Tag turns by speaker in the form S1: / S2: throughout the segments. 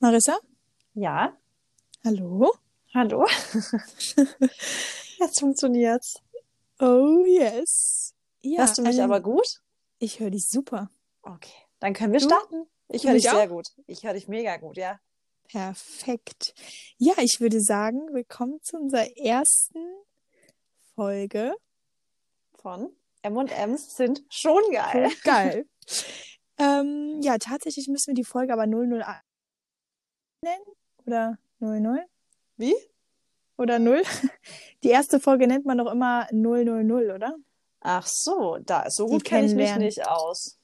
S1: Marissa?
S2: Ja,
S1: Hallo?
S2: hallo. Jetzt funktioniert's.
S1: Oh, yes. Ja,
S2: Hörst du mich
S1: also,
S2: aber gut?
S1: Ich höre dich super.
S2: Okay, dann können wir
S1: Du?
S2: starten. Ich höre dich
S1: mich
S2: sehr
S1: auch?
S2: gut. Ich höre dich mega gut, ja.
S1: Perfekt. Ja, ich würde sagen, willkommen zu unserer ersten Folge.
S2: Von M&M's sind schon geil.
S1: Geil. ähm, ja, tatsächlich müssen wir die Folge aber 001 nennen. Oder 00?
S2: Wie?
S1: Oder 0? Die erste Folge nennt man doch immer 000, oder?
S2: Ach so, da so gut kenne ich mich nicht aus.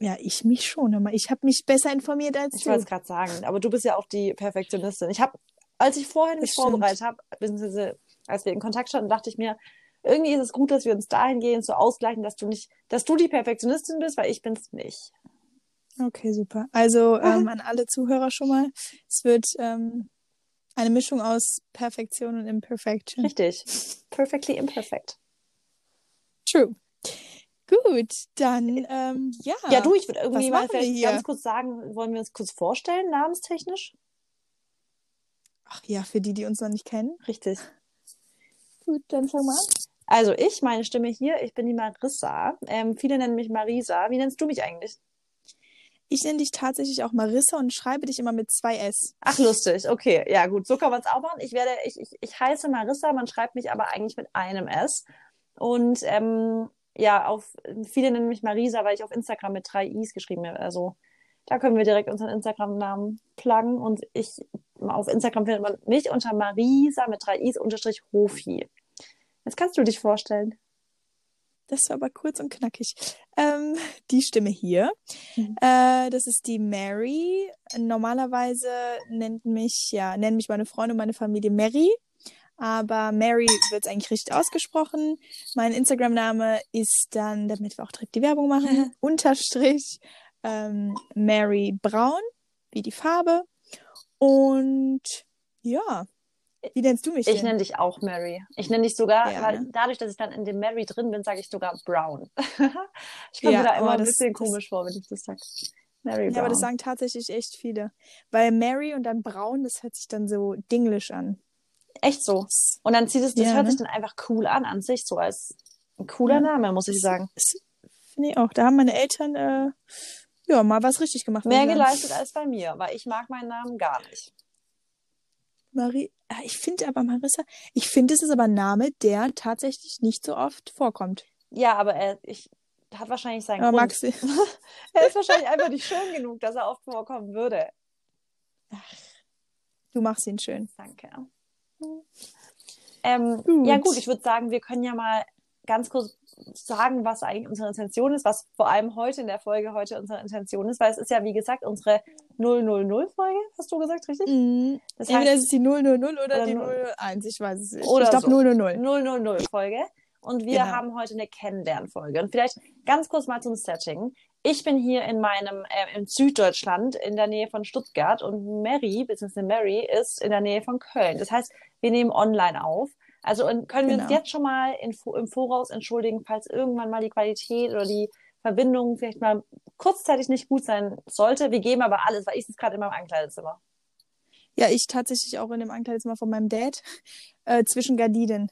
S1: Ja, ich mich schon. Aber ich habe mich besser informiert als
S2: Ich
S1: du.
S2: wollte es gerade sagen, aber du bist ja auch die Perfektionistin. Ich habe, als ich vorhin mich vorbereitet habe, beziehungsweise als wir in Kontakt standen, dachte ich mir, irgendwie ist es gut, dass wir uns dahingehend so ausgleichen, dass du nicht, dass du die Perfektionistin bist, weil ich bin's nicht.
S1: Okay, super. Also ähm, an alle Zuhörer schon mal. Es wird ähm, eine Mischung aus Perfektion und Imperfection.
S2: Richtig. Perfectly imperfect.
S1: True. Gut, dann ähm, ja.
S2: Ja, du, ich würde irgendwie mal vielleicht ganz kurz sagen, wollen wir uns kurz vorstellen, namenstechnisch?
S1: Ach ja, für die, die uns noch nicht kennen.
S2: Richtig.
S1: Gut, dann fang mal an.
S2: Also ich, meine Stimme hier, ich bin die Marissa. Ähm, viele nennen mich Marisa. Wie nennst du mich eigentlich?
S1: Ich nenne dich tatsächlich auch Marissa und schreibe dich immer mit zwei S.
S2: Ach, lustig. Okay, ja gut, so kann man es auch machen. Ich werde, ich, ich, ich heiße Marissa, man schreibt mich aber eigentlich mit einem S. Und ähm, ja, auf viele nennen mich Marisa, weil ich auf Instagram mit drei Is geschrieben habe. Also da können wir direkt unseren Instagram-Namen pluggen. Und ich auf Instagram findet man mich unter Marisa mit drei Is unterstrich Hofi. Jetzt kannst du dich vorstellen.
S1: Das war aber kurz und knackig. Ähm, die Stimme hier.
S2: Mhm.
S1: Äh, das ist die Mary. Normalerweise nennt mich, ja, nennen mich meine Freunde und meine Familie Mary. Aber Mary wird es eigentlich richtig ausgesprochen. Mein Instagram-Name ist dann, damit wir auch direkt die Werbung machen, Unterstrich ähm, Mary Braun, wie die Farbe. Und ja, wie nennst du mich
S2: Ich
S1: denn?
S2: nenne dich auch Mary. Ich nenne dich sogar,
S1: Ja,
S2: weil
S1: ne?
S2: dadurch, dass ich dann in dem Mary drin bin, sage ich sogar Brown. ich komme
S1: Ja,
S2: mir da immer
S1: oh,
S2: ein
S1: das-
S2: bisschen
S1: das-
S2: komisch vor, wenn ich das sage. Mary Brown.
S1: Ja, aber das sagen tatsächlich echt viele. Weil Mary und dann Braun, das hört sich dann so dinglisch an.
S2: Echt so. Und dann zieht es, das
S1: Ja,
S2: hört
S1: ne?
S2: sich dann einfach cool an an sich, so als ein cooler
S1: Ja.
S2: Name, muss ich sagen.
S1: Das finde ich auch. Da haben meine Eltern äh, ja mal was richtig gemacht.
S2: Mehr
S1: ich
S2: geleistet als bei mir, weil ich mag meinen Namen gar nicht.
S1: Marie, ah, ich finde aber Marissa, ich finde, es ist aber ein Name, der tatsächlich nicht so oft vorkommt.
S2: Ja, aber er ich, hat wahrscheinlich seinen
S1: Aber
S2: Grund.
S1: du?
S2: Er ist wahrscheinlich einfach nicht schön genug, dass er oft vorkommen würde.
S1: Du machst ihn schön.
S2: Danke. Ähm,
S1: Gut.
S2: Ja gut, ich würde sagen, wir können ja mal ganz kurz sagen, was eigentlich unsere Intention ist, was vor allem heute in der Folge heute unsere Intention ist, weil es ist ja, wie gesagt, unsere 000-Folge, hast du gesagt, richtig?
S1: Mhm.
S2: Das
S1: Entweder
S2: heißt,
S1: es ist die 000 oder,
S2: Oder
S1: die
S2: null-
S1: 001, ich weiß es nicht.
S2: Oder
S1: ich glaube
S2: so.
S1: 000.
S2: 000-Folge. Und wir
S1: Genau.
S2: haben heute eine Kennenlernfolge. Und vielleicht ganz kurz mal zum Setting. Ich bin hier in meinem, äh, in Süddeutschland, in der Nähe von Stuttgart und Mary, beziehungsweise Mary, ist in der Nähe von Köln. Das heißt, wir nehmen online auf. Also können wir uns
S1: Genau.
S2: jetzt schon mal in, im Voraus entschuldigen, falls irgendwann mal die Qualität oder die Verbindung vielleicht mal kurzzeitig nicht gut sein sollte. Wir geben aber alles, weil ich sitze gerade in meinem Ankleidezimmer.
S1: Ja, ich tatsächlich auch in dem Ankleidezimmer von meinem Dad äh, zwischen Gardinen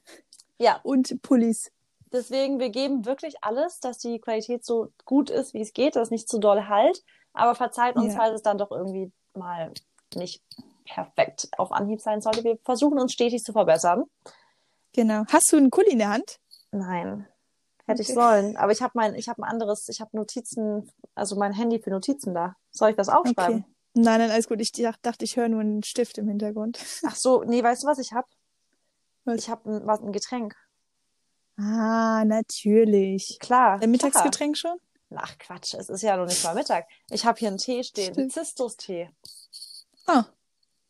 S2: Ja,
S1: und Pullis.
S2: Deswegen, wir geben wirklich alles, dass die Qualität so gut ist, wie es geht, dass es nicht zu doll halt. Aber verzeiht uns,
S1: Ja.
S2: falls es dann doch irgendwie mal nicht perfekt auf Anhieb sein sollte. Wir versuchen uns stetig zu verbessern.
S1: Genau. Hast du einen Kuli in der Hand?
S2: Nein, hätte ich
S1: Okay.
S2: sollen. Aber ich habe mein, ich habe ein anderes, ich habe Notizen, also mein Handy für Notizen da. Soll ich das aufschreiben?
S1: Okay. Nein, nein, alles gut. Ich dach- dachte, ich höre nur einen Stift im Hintergrund.
S2: Ach so, nee, weißt du, was ich habe? Ich habe ein, was, ein Getränk.
S1: Ah, natürlich.
S2: Klar.
S1: Dein Mittagsgetränk schon?
S2: klar. Ach Quatsch, es ist ja noch nicht mal Mittag. Ich habe hier einen Tee stehen,
S1: Stimmt.
S2: Zistus-Tee.
S1: Ah,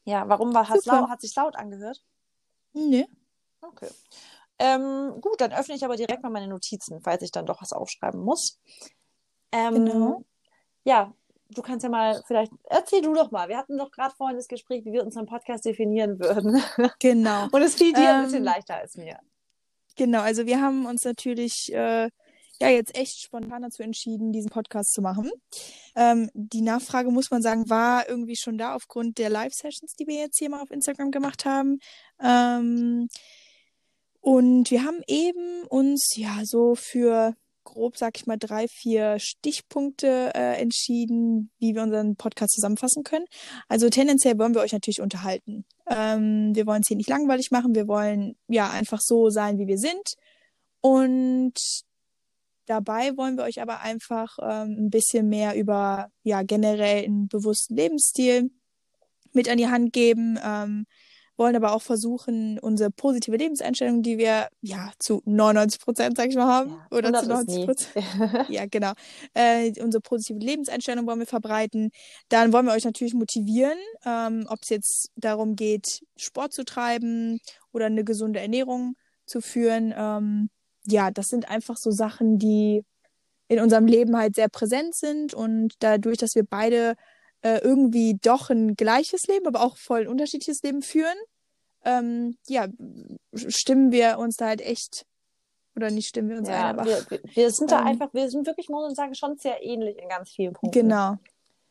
S2: Ja, warum war hat laut, hat sich laut angehört?
S1: nee.
S2: Okay. Ähm, gut, dann öffne ich aber direkt mal meine Notizen, falls ich dann doch was aufschreiben muss. Ähm,
S1: Genau.
S2: Ja, du kannst ja mal vielleicht, erzähl du doch mal. Wir hatten doch gerade vorhin das Gespräch, wie wir unseren Podcast definieren würden.
S1: Genau.
S2: Und es fiel dir ein
S1: Ähm,
S2: bisschen leichter als mir.
S1: Genau, also wir haben uns natürlich äh, ja jetzt echt spontan dazu entschieden, diesen Podcast zu machen. Ähm, die Nachfrage, muss man sagen, war irgendwie schon da aufgrund der Live-Sessions, die wir jetzt hier mal auf Instagram gemacht haben. Ähm, und wir haben eben uns ja so für grob, sag ich mal, drei, vier Stichpunkte äh, entschieden, wie wir unseren Podcast zusammenfassen können. Also tendenziell wollen wir euch natürlich unterhalten. Ähm, wir wollen es hier nicht langweilig machen. Wir wollen ja einfach so sein, wie wir sind. Und dabei wollen wir euch aber einfach ähm, ein bisschen mehr über ja generell einen bewussten Lebensstil mit an die Hand geben. Ähm, wollen aber auch versuchen, unsere positive Lebenseinstellung, die wir ja zu 99 Prozent, sag ich mal, haben, ja, oder zu 90 Prozent. ja, genau. Äh, unsere positive Lebenseinstellung wollen wir verbreiten. Dann wollen wir euch natürlich motivieren, ähm, ob es jetzt darum geht, Sport zu treiben oder eine gesunde Ernährung zu führen. Ähm, ja, das sind einfach so Sachen, die in unserem Leben halt sehr präsent sind und dadurch, dass wir beide äh, irgendwie doch ein gleiches Leben, aber auch voll unterschiedliches Leben führen, ähm, ja, stimmen wir uns da halt echt oder nicht stimmen wir uns
S2: ja,
S1: ein, aber
S2: wir, wir sind da ähm, einfach, wir sind wirklich, muss man sagen, schon sehr ähnlich in ganz vielen Punkten.
S1: Genau.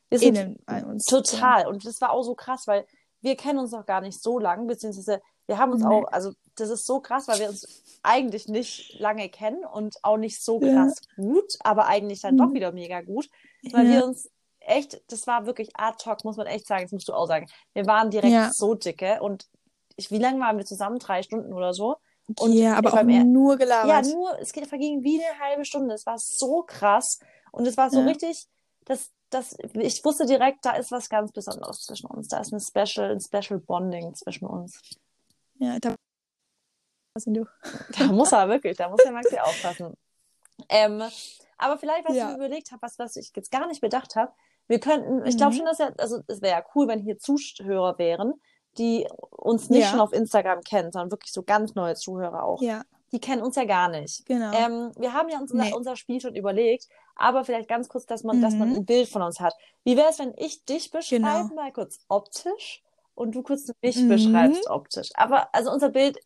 S2: Wir sind uns. Total. Ja. Und das war auch so krass, weil wir kennen uns noch gar nicht so lang, beziehungsweise wir haben uns nee. auch, also das ist so krass, weil wir uns eigentlich nicht lange kennen und auch nicht so krass ja. gut, aber eigentlich dann mhm. doch wieder mega gut, weil wir uns echt, das war wirklich ad hoc, muss man echt sagen, das musst du auch sagen. Wir waren direkt ja. so dicke und ich, wie lange waren wir zusammen? Drei Stunden oder so.
S1: Und ja, aber auch nur gelabert.
S2: Ja, nur, es verging wie eine halbe Stunde. Es war so krass. Und es war so ja. richtig, dass, dass ich wusste direkt, da ist was ganz Besonderes zwischen uns. Da ist eine Special, ein Special Bonding zwischen uns.
S1: Ja, da was du.
S2: Da muss er wirklich, da muss der Maxi aufpassen. Ähm, aber vielleicht, was ja. ich überlegt habe, was, was ich jetzt gar nicht bedacht habe, wir könnten, ich glaube mhm. schon, dass ja, also es wäre ja cool, wenn hier Zuhörer wären, die uns nicht ja. schon auf Instagram kennen, sondern wirklich so ganz neue Zuhörer auch.
S1: Ja.
S2: Die kennen uns ja gar nicht.
S1: Genau.
S2: Ähm, wir haben ja uns nee. unser Spiel schon überlegt, aber vielleicht ganz kurz, dass man, mhm. dass man mhm. ein Bild von uns hat. Wie wäre es, wenn ich dich beschreibe, genau. mal kurz optisch und du kurz mich mhm. beschreibst optisch? Aber also unser Bild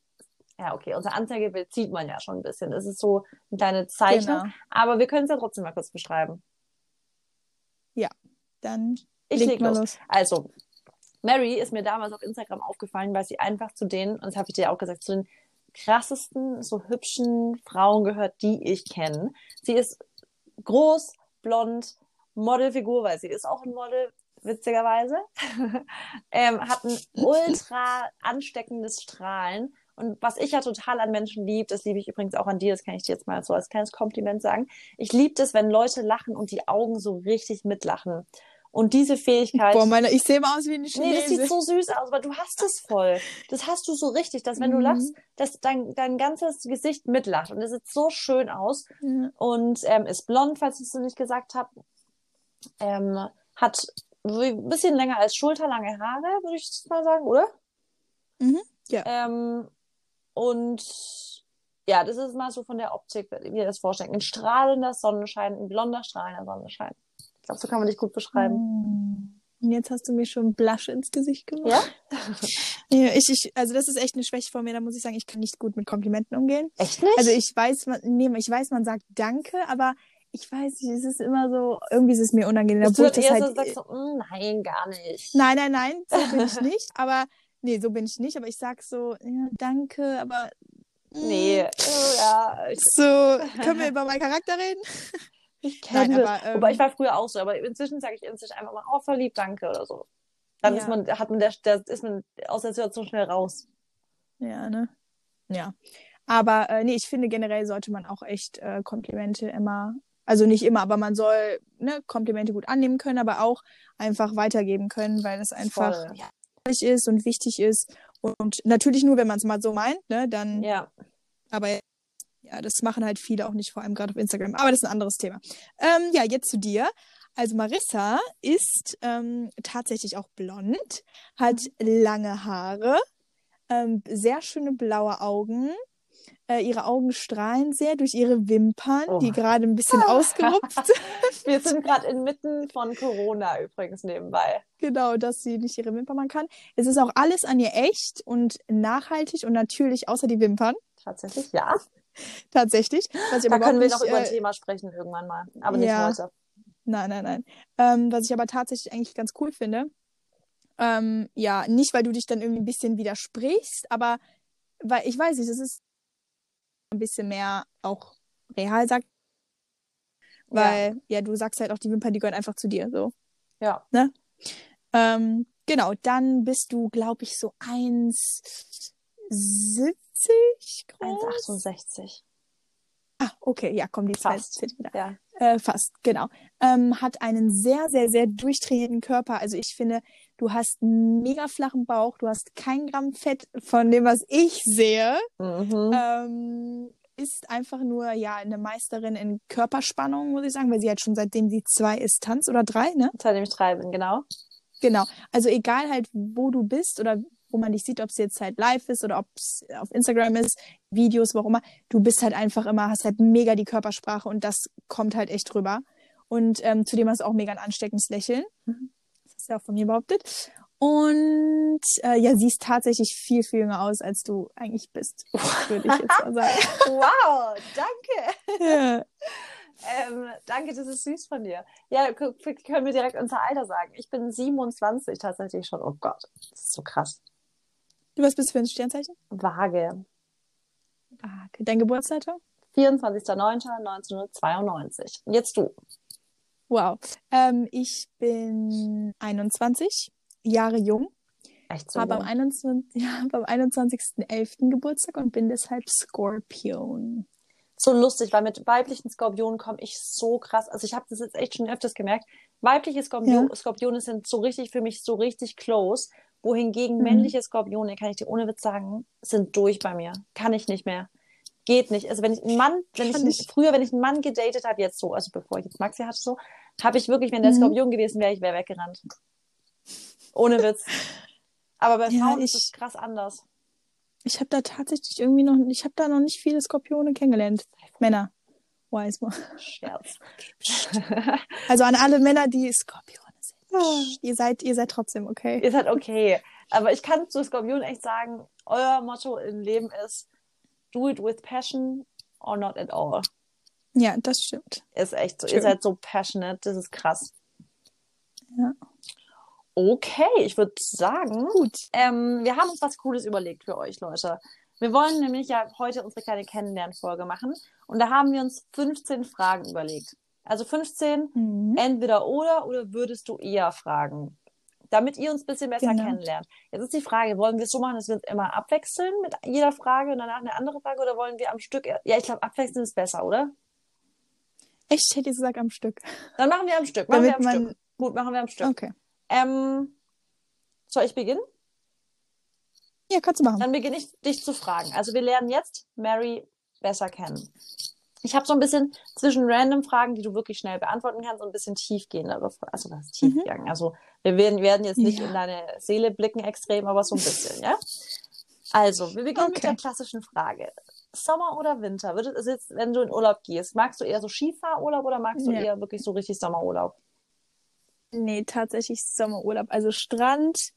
S2: ja, okay, unser Anzeigebild sieht man ja schon ein bisschen. Es ist so eine kleine Zeichnung. Genau. Aber wir können es ja trotzdem mal kurz beschreiben.
S1: Dann
S2: ich leg los. los. Also, Mary ist mir damals auf Instagram aufgefallen, weil sie einfach zu den, und das habe ich dir auch gesagt, zu den krassesten, so hübschen Frauen gehört, die ich kenne. Sie ist groß, blond, Modelfigur, weil sie ist auch ein Model, witzigerweise. ähm, hat ein ultra ansteckendes Strahlen. Und was ich ja total an Menschen liebe, das liebe ich übrigens auch an dir, das kann ich dir jetzt mal so als kleines Kompliment sagen. Ich liebe es, wenn Leute lachen und die Augen so richtig mitlachen. Und diese Fähigkeit.
S1: Boah, meine, ich sehe mal aus wie eine
S2: Chinese. Nee, das sieht so süß aus, aber du hast es voll. Das hast du so richtig, dass wenn mhm. du lachst, dass dein, dein ganzes Gesicht mitlacht. Und es sieht so schön aus. Mhm. Und ähm, ist blond, falls ich es nicht gesagt habe. Ähm, hat ein bisschen länger als schulterlange Haare, würde ich mal sagen, oder?
S1: Mhm, ja.
S2: Ähm, und ja, das ist mal so von der Optik, wie ihr das vorstellt. Ein strahlender Sonnenschein, ein blonder strahlender Sonnenschein glaube, so kann man dich gut beschreiben.
S1: Mm. Und jetzt hast du mir schon Blush ins Gesicht gemacht.
S2: Ja?
S1: ja, ich, ich, also das ist echt eine Schwäche von mir, da muss ich sagen, ich kann nicht gut mit Komplimenten umgehen.
S2: Echt nicht?
S1: Also ich weiß, man, nee, ich weiß, man sagt Danke, aber ich weiß nicht, es ist immer so, irgendwie ist es mir unangenehm.
S2: Bist du das halt, so sagst so, mm, nein, gar nicht.
S1: Nein, nein, nein, so bin ich nicht, aber, nee, so bin ich nicht, aber ich sag so, ja, danke, aber,
S2: mm, Nee, oh, ja.
S1: So, können wir über meinen Charakter reden?
S2: Ich kenne Nein, aber, ähm, Wobei ich war früher auch so, aber inzwischen sage ich inzwischen einfach mal, oh, verliebt, danke oder so. Dann ja. ist man, hat man der, der, ist man aus der Situation schnell raus.
S1: Ja, ne? Ja. Aber äh, nee, ich finde generell sollte man auch echt äh, Komplimente immer, also nicht immer, aber man soll ne, Komplimente gut annehmen können, aber auch einfach weitergeben können, weil das einfach ja, ist und wichtig ist. Und natürlich nur, wenn man es mal so meint, ne, dann.
S2: Ja.
S1: Aber ja, das machen halt viele auch nicht, vor allem gerade auf Instagram. Aber das ist ein anderes Thema. Ähm, ja, jetzt zu dir. Also Marissa ist ähm, tatsächlich auch blond, hat lange Haare, ähm, sehr schöne blaue Augen. Äh, ihre Augen strahlen sehr durch ihre Wimpern, oh. die gerade ein bisschen ausgerupft
S2: sind. Wir sind gerade inmitten von Corona übrigens nebenbei.
S1: Genau, dass sie nicht ihre Wimpern machen kann. Es ist auch alles an ihr echt und nachhaltig und natürlich, außer die Wimpern.
S2: Tatsächlich, ja.
S1: Tatsächlich.
S2: Da können wir
S1: überhaupt
S2: noch über ein
S1: nicht, äh,
S2: Thema sprechen irgendwann mal. Aber nicht
S1: ja.
S2: heute.
S1: Nein, nein, nein. Ähm, was ich aber tatsächlich eigentlich ganz cool finde, ähm, ja, nicht, weil du dich dann irgendwie ein bisschen widersprichst, aber weil ich weiß nicht, es ist ein bisschen mehr auch real, sagt. Weil, ja. du sagst halt auch, die Wimpern, die gehören einfach zu dir, so.
S2: Ja.
S1: Ähm, genau, dann bist du, glaube ich, so 1,70 groß.
S2: 1,68.
S1: Ah, okay, ja, komm, die
S2: Fast.
S1: Zentimeter.
S2: Ja.
S1: Äh, fast, genau. Ähm, hat einen sehr, sehr, sehr durchtrainierten Körper. Also ich finde, du hast einen mega flachen Bauch, du hast kein Gramm Fett von dem, was ich sehe.
S2: Mhm.
S1: Ähm, ist einfach nur, ja, eine Meisterin in Körperspannung, muss ich sagen, weil sie halt schon seitdem sie zwei ist, tanzt oder drei, ne?
S2: Seitdem ich drei bin, genau.
S1: Genau. Also egal halt, wo du bist oder wo man dich sieht, ob es jetzt halt live ist oder ob es auf Instagram ist, Videos, wo auch immer, du bist halt einfach immer, hast halt mega die Körpersprache und das kommt halt echt rüber. Und ähm, zudem hast du auch mega ein ansteckendes Lächeln.
S2: Mhm.
S1: Ja auch von mir behauptet. Und äh, ja, siehst tatsächlich viel, viel jünger aus, als du eigentlich bist, würde ich jetzt mal sagen.
S2: Wow, danke.
S1: ja.
S2: Ähm, danke, das ist süß von dir. Ja, können wir direkt unser Alter sagen. Ich bin 27 tatsächlich schon. Oh Gott, das ist so krass.
S1: Du, was bist du für ein Sternzeichen?
S2: Vage.
S1: Ah, okay. Dein Geburtsdatum?
S2: 24.09.1992. Jetzt du.
S1: Wow. Ähm, ich bin 21 Jahre jung.
S2: Echt so.
S1: habe am
S2: jung.
S1: 21. Ja, am 21.11. Geburtstag und bin deshalb Skorpion.
S2: so lustig, weil mit weiblichen Skorpionen komme ich so krass. Also ich habe das jetzt echt schon öfters gemerkt. Weibliche Skorpio
S1: Ja.
S2: Skorpione sind so richtig für mich so richtig close. Wohingegen
S1: Mhm.
S2: männliche Skorpione, kann ich dir ohne Witz sagen, sind durch bei mir. Kann ich nicht mehr. Geht nicht. Also wenn ich einen Mann, wenn ich
S1: ich.
S2: früher, wenn ich einen Mann gedatet habe, jetzt so, also bevor ich jetzt Maxi hatte, so, habe ich wirklich, wenn der
S1: Mhm.
S2: Skorpion gewesen wäre, ich wäre weggerannt. Ohne Witz. Aber bei
S1: Ja,
S2: Frauen ist
S1: ich-
S2: es krass anders.
S1: Ich habe da tatsächlich irgendwie noch, ich habe da noch nicht viele Skorpione kennengelernt. Männer. Wise mal.
S2: Scherz.
S1: Also an alle Männer, die Skorpione sind. Ihr seid, ihr seid trotzdem okay.
S2: ist halt okay. Aber ich kann zu Skorpion echt sagen, euer Motto im Leben ist do it with passion or not at all.
S1: Ja, das stimmt.
S2: Ist echt so. Ihr seid so passionate, das ist krass.
S1: Ja.
S2: Okay, ich würde sagen,
S1: Gut.
S2: ähm, wir haben uns was Cooles überlegt für euch, Leute. Wir wollen nämlich ja heute unsere kleine Kennenlernfolge machen und da haben wir uns 15 Fragen überlegt. Also 15
S1: Mhm.
S2: entweder oder oder würdest du eher fragen, damit ihr uns ein bisschen besser
S1: Genau.
S2: kennenlernt. Jetzt ist die Frage, wollen wir es so machen, dass wir uns immer abwechseln mit jeder Frage und danach eine andere Frage oder wollen wir am Stück? Ja, ich glaube, abwechseln ist besser, oder?
S1: Echt, hätte ich gesagt am Stück.
S2: Dann machen wir am Stück. Machen wir
S1: Damit
S2: am
S1: man.
S2: Stück. Gut, machen wir am Stück.
S1: Okay.
S2: Ähm, soll ich beginnen?
S1: Ja, kannst du machen.
S2: Dann beginne ich, dich zu fragen. Also wir lernen jetzt Mary besser kennen. Ich habe so ein bisschen zwischen random Fragen, die du wirklich schnell beantworten kannst, und ein bisschen tiefgehendere Fragen. Also was tiefgegangen? Also wir werden, werden jetzt nicht
S1: Mhm. Ja.
S2: in deine Seele blicken extrem, aber so ein bisschen, ja? Also, wir beginnen mit
S1: Okay.
S2: der klassischen Frage. Sommer oder Winter? Wird es also jetzt, wenn du in Urlaub gehst, magst du eher so Skifahrurlaub oder magst du
S1: Ja.
S2: eher wirklich so richtig Sommerurlaub?
S1: Nee, tatsächlich Sommerurlaub. Also Strand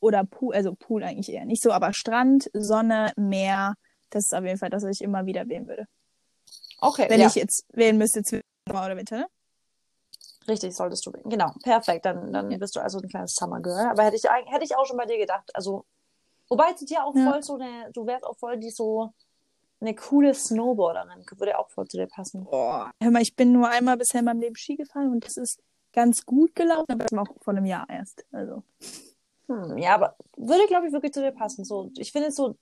S1: oder Pool, also Pool eigentlich eher nicht so, aber Strand, Sonne, Meer, das ist auf jeden Fall das, was ich immer wieder wählen würde.
S2: Okay,
S1: Wenn
S2: ja.
S1: ich jetzt wählen müsste zwischen Sommer oder Winter, ne?
S2: Richtig, solltest du. Genau, perfekt. Dann, dann
S1: Ja.
S2: bist du also ein kleines Summer Girl. Aber hätte ich, hätte ich auch schon bei dir gedacht. Also, wobei zu dir auch voll so eine, du wärst auch voll die so eine coole Snowboarderin. Würde auch voll zu dir passen.
S1: Boah. Hör mal, ich bin nur einmal bisher in meinem Leben Ski gefahren und das ist ganz gut gelaufen, aber das war auch vor einem Jahr erst. Also.
S2: Hm, ja, aber würde, glaube ich, wirklich zu dir passen. So, ich finde so,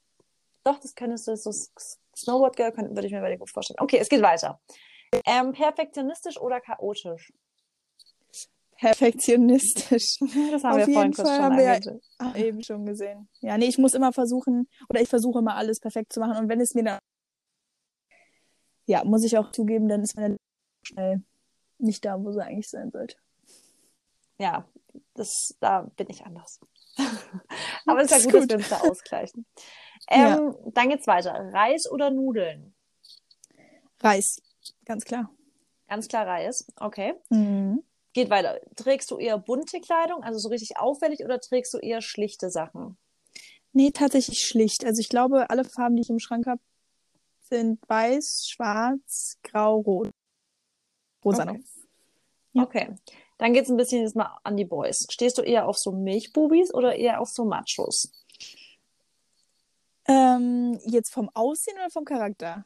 S2: doch, das könntest du, so Snowboard Girl, könnte, würde ich mir bei dir gut vorstellen. Okay, es geht weiter. Ähm, perfektionistisch oder chaotisch?
S1: Perfektionistisch.
S2: Das haben
S1: Auf
S2: wir vorhin kurz schon
S1: haben wir ja-. Ah, eben schon gesehen. Ja, nee, ich muss immer versuchen, oder ich versuche immer alles perfekt zu machen. Und wenn es mir dann, ja, muss ich auch zugeben, dann ist meine schnell nicht da, wo sie eigentlich sein sollte.
S2: Ja, das, da bin ich anders. Aber es ist ja
S1: Ist
S2: gut, dass
S1: gut.
S2: wir uns da ausgleichen. Ähm, Dann geht's weiter. Reis oder Nudeln?
S1: Reis, ganz klar.
S2: Ganz klar Reis. Okay.
S1: Mhm.
S2: Geht weiter. Trägst du eher bunte Kleidung, also so richtig auffällig, oder trägst du eher schlichte Sachen?
S1: Nee, tatsächlich schlicht. Also ich glaube, alle Farben, die ich im Schrank habe, sind weiß, schwarz, grau, rot. Rosa
S2: Okay.
S1: noch. Ja.
S2: Okay. Dann geht's ein bisschen jetzt mal an die Boys. Stehst du eher auf so Milchbubis oder eher auf so Machos?
S1: Ähm, jetzt vom Aussehen oder vom Charakter?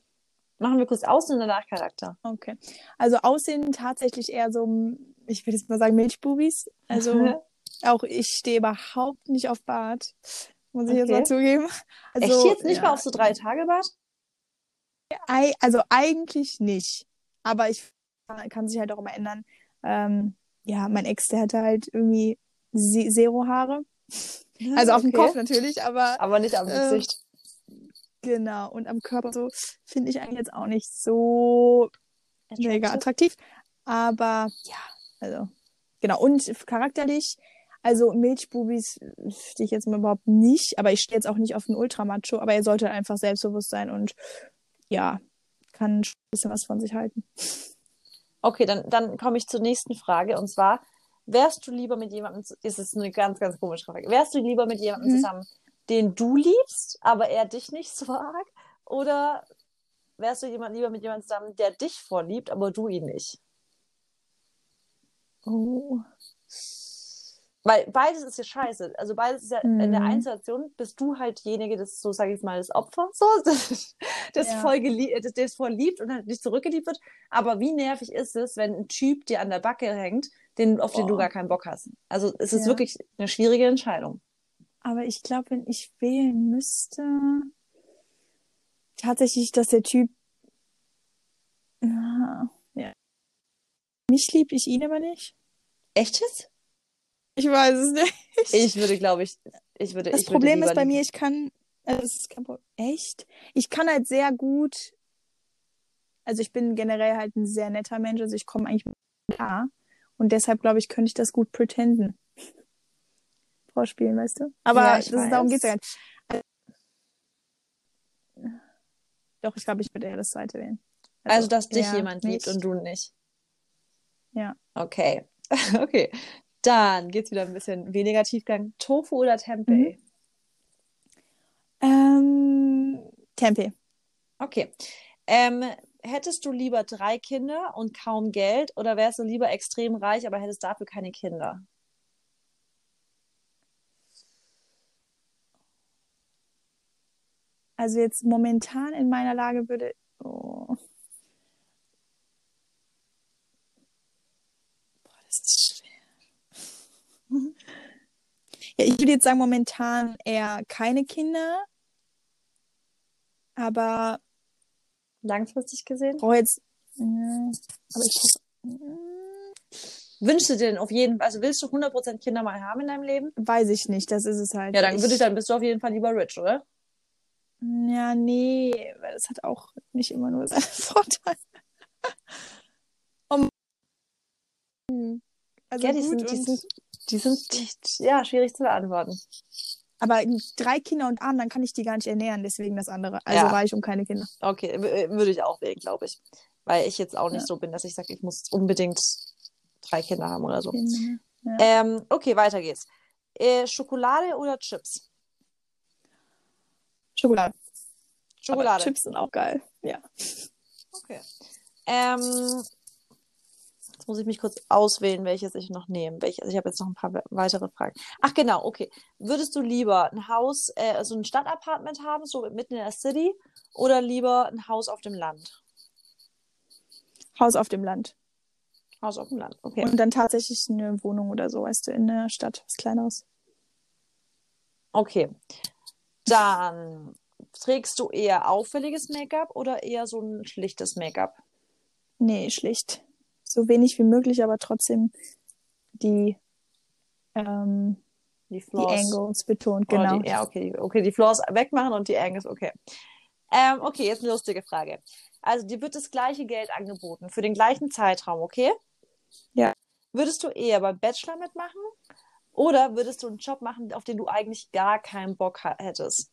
S2: Machen wir kurz Außen- und danach Charakter.
S1: Okay. Also Aussehen tatsächlich eher so, ich würde jetzt mal sagen, Milchbubis. Also auch ich stehe überhaupt nicht auf Bart. Muss ich jetzt
S2: Okay.
S1: mal zugeben. Also,
S2: Echt jetzt nicht
S1: ja,
S2: mal auf so drei Tage Bad?
S1: Also eigentlich nicht. Aber ich kann sich halt auch immer ändern. Ähm, ja, mein Ex, der hatte halt irgendwie Se- Zero-Haare. Also auf dem. Kopf natürlich, aber
S2: Aber nicht am
S1: Ähm,
S2: Gesicht.
S1: genau. Und am Körper so finde ich eigentlich jetzt auch nicht so mega attraktiv. Aber ja, also genau. Und charakterlich, also Milchbubis stehe ich jetzt mal überhaupt nicht, aber ich stehe jetzt auch nicht auf einen Ultramacho, aber er sollte einfach selbstbewusst sein und ja, kann schon ein bisschen was von sich halten.
S2: Okay, dann, dann komme ich zur nächsten Frage und zwar, wärst du lieber mit jemandem, ist eine ganz, ganz komische Frage, wärst du lieber mit jemandem
S1: Mhm.
S2: zusammen, den du liebst, aber er dich nicht so arg? Oder wärst du jemand lieber mit jemandem zusammen, der dich vorliebt, aber du ihn nicht?
S1: Oh.
S2: Weil beides ist ja scheiße. Also beides ist ja in der
S1: Mhm.
S2: einen Situation bist du halt diejenige, das so sage ich mal das Opfer, so das, das
S1: Ja.
S2: voll gelie das, das voll liebt und halt nicht zurückgeliebt wird. Aber wie nervig ist es, wenn ein Typ dir an der Backe hängt, den auf den du
S1: Boah.
S2: gar keinen Bock hast? Also es ist
S1: Ja.
S2: wirklich eine schwierige Entscheidung.
S1: Aber ich glaube, wenn ich wählen müsste, tatsächlich, dass der Typ ja. mich liebt, ich ihn aber nicht.
S2: Echt jetzt?
S1: Ich weiß es nicht.
S2: Ich würde, glaube ich, ich würde.
S1: Das
S2: ich würde
S1: Problem
S2: lieber
S1: ist bei mir, ich kann, also es ist kein Problem. Echt? Ich kann halt sehr gut, also ich bin generell halt ein sehr netter Mensch, also ich komme eigentlich mit klar. Und deshalb, glaube ich, könnte ich das gut pretenden. Vorspielen, weißt du? Aber
S2: Ja, ich
S1: das ist, darum geht's ja gar nicht. Also, doch, ich glaube, ich würde eher das zweite wählen.
S2: Also, dass dich jemand liebt und du nicht.
S1: Ja.
S2: Okay. Okay. Dann geht's wieder ein bisschen weniger Tiefgang. Tofu oder Tempeh?
S1: Mhm. Ähm, Tempeh.
S2: Okay. Ähm, hättest du lieber drei Kinder und kaum Geld oder wärst du lieber extrem reich, aber hättest dafür keine Kinder?
S1: Also jetzt momentan in meiner Lage würde. Oh. Boah, das ist schwer. Ja, ich würde jetzt sagen, momentan eher keine Kinder. Aber
S2: Langfristig gesehen?
S1: brauche jetzt. Ja, aber ich mm,
S2: Wünschst du dir denn auf jeden Fall, also willst du 100% Kinder mal haben in deinem Leben?
S1: weiß ich nicht, das ist es halt.
S2: Ja, dann
S1: ich,
S2: würde ich, dann bist du auf jeden Fall lieber rich, oder?
S1: Ja, nee, weil das hat auch nicht immer nur seine Vorteile. Um, also
S2: Ja, die
S1: gut
S2: sind, die sind, die sind, ja, schwierig zu beantworten.
S1: aber drei Kinder und arm, dann kann ich die gar nicht ernähren, deswegen das andere. Also
S2: Ja.
S1: reich und keine Kinder.
S2: Okay, äh, würde ich auch wählen, glaube ich. Weil ich jetzt auch nicht
S1: Ja.
S2: so bin, dass ich sage, ich muss unbedingt drei Kinder haben oder so.
S1: Ja.
S2: Ähm, okay, weiter geht's. Äh, Schokolade oder Chips?
S1: Schokolade.
S2: Schokolade.
S1: Aber Chips sind auch geil. Ja.
S2: Okay. Ähm, jetzt muss ich mich kurz auswählen, welches ich noch nehme. Welches, ich habe jetzt noch ein paar we- weitere Fragen. Ach genau, okay. Würdest du lieber ein Haus, äh, so ein Stadtapartment haben, so mitten in der City, oder lieber ein Haus auf dem Land?
S1: Haus auf dem Land.
S2: Haus auf dem Land, okay.
S1: Und dann tatsächlich eine Wohnung oder so, weißt du, in der Stadt, was Kleineres.
S2: Okay. Dann trägst du eher auffälliges Make-up oder eher so ein schlichtes Make-up?
S1: Nee, schlicht. So wenig wie möglich, aber trotzdem die, ähm,
S2: Die
S1: die
S2: Flaws.
S1: Angles betont,
S2: Oder
S1: genau.
S2: Die, ja, okay, die, okay, die Flaws wegmachen und die Angles, okay. Ähm, okay, jetzt eine lustige Frage. Also, dir wird das gleiche Geld angeboten für den gleichen Zeitraum, okay?
S1: Ja.
S2: Würdest du eher beim Bachelor mitmachen oder würdest du einen Job machen, auf den du eigentlich gar keinen Bock hättest?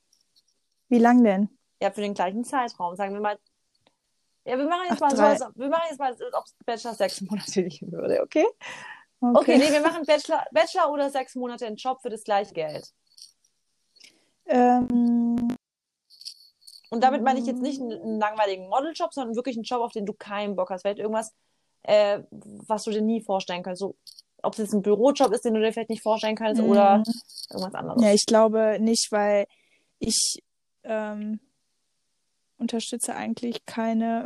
S1: Wie lang denn?
S2: Ja, für den gleichen Zeitraum. Sagen wir mal. Ja, wir machen jetzt
S1: Ach,
S2: mal
S1: drei.
S2: so, wir machen jetzt mal, als ob Bachelor sechs Monate gehen würde, okay? Okay, nee, wir machen Bachelor, Bachelor oder sechs Monate einen Job für das gleiche Geld.
S1: Ähm,
S2: Und damit meine ich jetzt nicht einen, einen langweiligen Modeljob, sondern wirklich einen Job, auf den du keinen Bock hast. Vielleicht irgendwas, äh, was du dir nie vorstellen kannst. So, ob es jetzt ein Bürojob ist, den du dir vielleicht nicht vorstellen kannst
S1: Mhm.
S2: oder irgendwas anderes.
S1: Ja, ich glaube nicht, weil ich ähm, unterstütze eigentlich keine,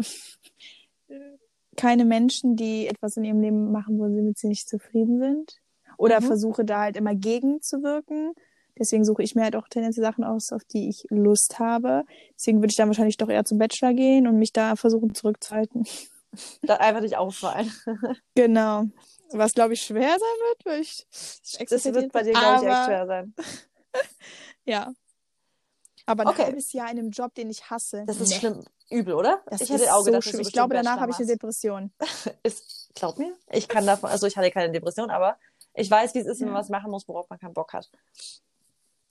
S1: keine Menschen, die etwas in ihrem Leben machen, wo sie mit sich nicht zufrieden sind. Oder
S2: Mhm.
S1: versuche da halt immer gegenzuwirken. Deswegen suche ich mir halt auch tendenziell Sachen aus, auf die ich Lust habe. Deswegen würde ich dann wahrscheinlich doch eher zum Bachelor gehen und mich da versuchen zurückzuhalten.
S2: Da einfach nicht auffallen.
S1: Genau. Was, glaube ich, schwer sein wird, weil ich
S2: Das wird bei dir, glaube ich, echt schwer sein.
S1: Ja. Aber ein
S2: Okay.
S1: halbes Jahr in einem Job, den ich hasse.
S2: Das ist
S1: nee.
S2: schlimm. Übel, oder?
S1: Das
S2: ich
S1: ist
S2: hätte auch
S1: so
S2: gedacht,
S1: schlimm. Ich glaube, danach habe ich eine. Depression.
S2: Ist, glaub mir, ich kann davon, also ich hatte keine Depression, aber ich weiß, wie es ist, wenn man
S1: Ja.
S2: was machen muss, worauf man keinen Bock hat.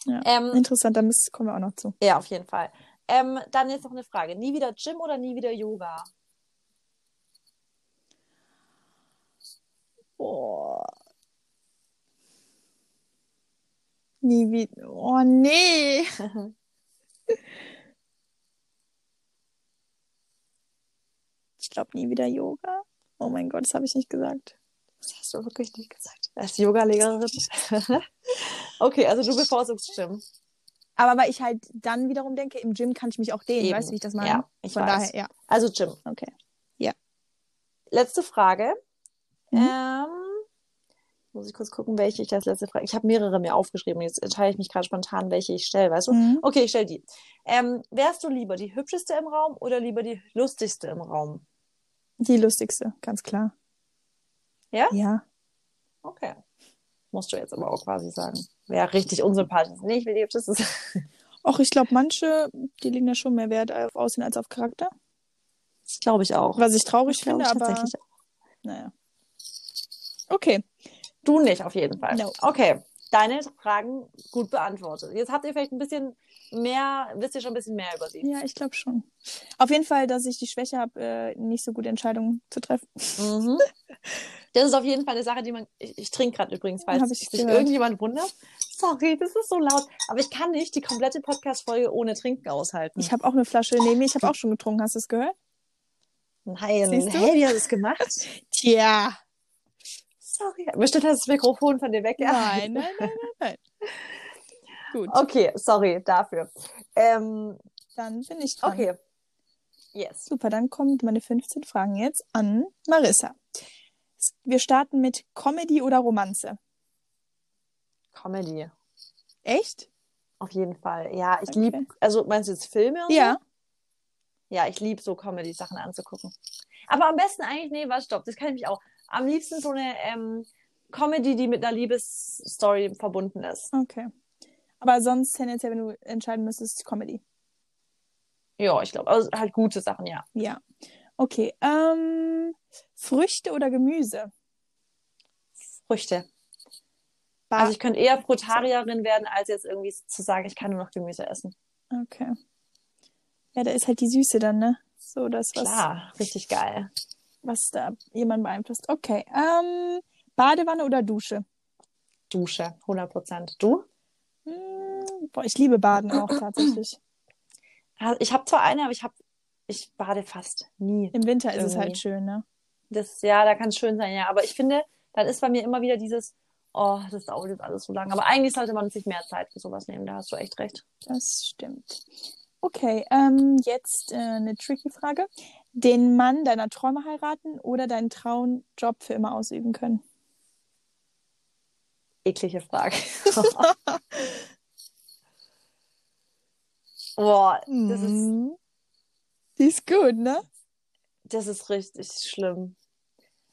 S1: Ja.
S2: Ähm,
S1: Interessant, da müssen- kommen wir auch noch zu.
S2: ja, auf jeden Fall. Ähm, dann jetzt noch eine Frage. Nie wieder Gym oder nie wieder Yoga?
S1: Boah. Nie wieder. Oh, nee. glaube nie wieder Yoga. Oh mein Gott, das habe ich nicht gesagt.
S2: Das hast du wirklich nicht gesagt. Als Yoga-Lehrerin. okay, also du bevorzugst Gym.
S1: Aber weil ich halt dann wiederum denke, im Gym kann ich mich auch dehnen.
S2: Eben.
S1: Weißt du, wie ich das meine?
S2: Ja, ich
S1: Von
S2: weiß.
S1: daher, ja.
S2: Also Gym.
S1: Okay.
S2: Letzte Frage.
S1: Mhm.
S2: Ähm, muss ich kurz gucken, welche ich als letzte Frage. Ich habe mehrere mir aufgeschrieben. Jetzt entscheide ich mich gerade spontan, welche ich stelle, weißt du?
S1: Mhm.
S2: Okay, ich stelle die. Ähm, wärst du lieber die hübscheste im Raum oder lieber die lustigste im Raum?
S1: Die lustigste, ganz klar.
S2: Ja?
S1: Ja.
S2: Okay. Musst du jetzt aber auch quasi sagen. Wer richtig unsympathisch ist. Nee, ich will die hübscheste sein.
S1: Och, ich glaube, manche, die legen da schon mehr Wert auf Aussehen als auf Charakter.
S2: Das glaube ich auch.
S1: Was ich traurig
S2: Das
S1: finde,
S2: ich
S1: aber
S2: tatsächlich auch.
S1: naja. Okay.
S2: Du nicht, auf jeden Fall.
S1: No.
S2: Okay. Deine Fragen gut beantwortet. Jetzt habt ihr vielleicht ein bisschen mehr, wisst ihr schon ein bisschen mehr über sie.
S1: Ja, ich glaube schon. Auf jeden Fall, dass ich die Schwäche habe, äh, nicht so gute Entscheidungen zu treffen.
S2: Mhm. Das ist auf jeden Fall eine Sache, die man. Ich, ich trinke gerade übrigens, falls sich irgendjemand wundert. Sorry, das ist so laut. Aber ich kann nicht die komplette Podcast-Folge ohne Trinken aushalten.
S1: Ich habe auch eine Flasche neben mir. Ich habe auch schon getrunken. Hast du es gehört?
S2: Nein, hey, wie hast du es gemacht?
S1: Tja.
S2: Sorry. Bestimmt hast du das Mikrofon von dir weg.
S1: Nein, nein, nein, nein, nein. Gut,
S2: Okay, sorry dafür. Ähm,
S1: dann bin ich dran.
S2: okay. Yes.
S1: Super, dann kommen meine 15 Fragen jetzt an Marissa. Wir starten mit Comedy oder Romanze.
S2: Comedy.
S1: Echt?
S2: Auf jeden Fall. Ja, ich
S1: Okay.
S2: liebe. Also meinst du jetzt Filme? Und
S1: Ja.
S2: So? Ja, ich liebe so Comedy-Sachen anzugucken. Aber am besten eigentlich, nee, was, stopp, das kann ich mich auch. Am liebsten so eine ähm, Comedy, die mit einer Liebesstory verbunden ist.
S1: Okay. Aber sonst tendenziell, wenn du entscheiden müsstest, Comedy.
S2: Ja, ich glaube, also halt gute Sachen, ja.
S1: Ja. Okay. Ähm, Früchte oder Gemüse?
S2: Früchte.
S1: Ba
S2: Also ich könnte eher Frutarierin werden, als jetzt irgendwie zu sagen, ich kann nur noch Gemüse essen.
S1: okay. Ja, da ist halt die Süße dann, ne? So das, was,
S2: Klar, richtig geil.
S1: was da jemand beeinflusst. Okay. Ähm, Badewanne oder Dusche?
S2: Dusche, 100 Prozent. Du?
S1: Hm, boah, ich liebe Baden auch tatsächlich.
S2: Also Ich habe zwar eine, aber ich habe, ich bade fast nie.
S1: Im Winter ist es
S2: Irgendwie.
S1: halt schön, ne?
S2: Das, ja, da kann es schön sein, ja. Aber ich finde, dann ist bei mir immer wieder dieses, oh, das dauert jetzt alles so lange. Aber eigentlich sollte man sich mehr Zeit für sowas nehmen, da hast du echt recht.
S1: Das stimmt. Okay, ähm, jetzt äh, eine tricky Frage. Den Mann deiner Träume heiraten oder deinen Traumjob für immer ausüben können?
S2: Eklige Frage. Boah, das ist,
S1: Mhm. Die ist gut, ne?
S2: das ist richtig schlimm.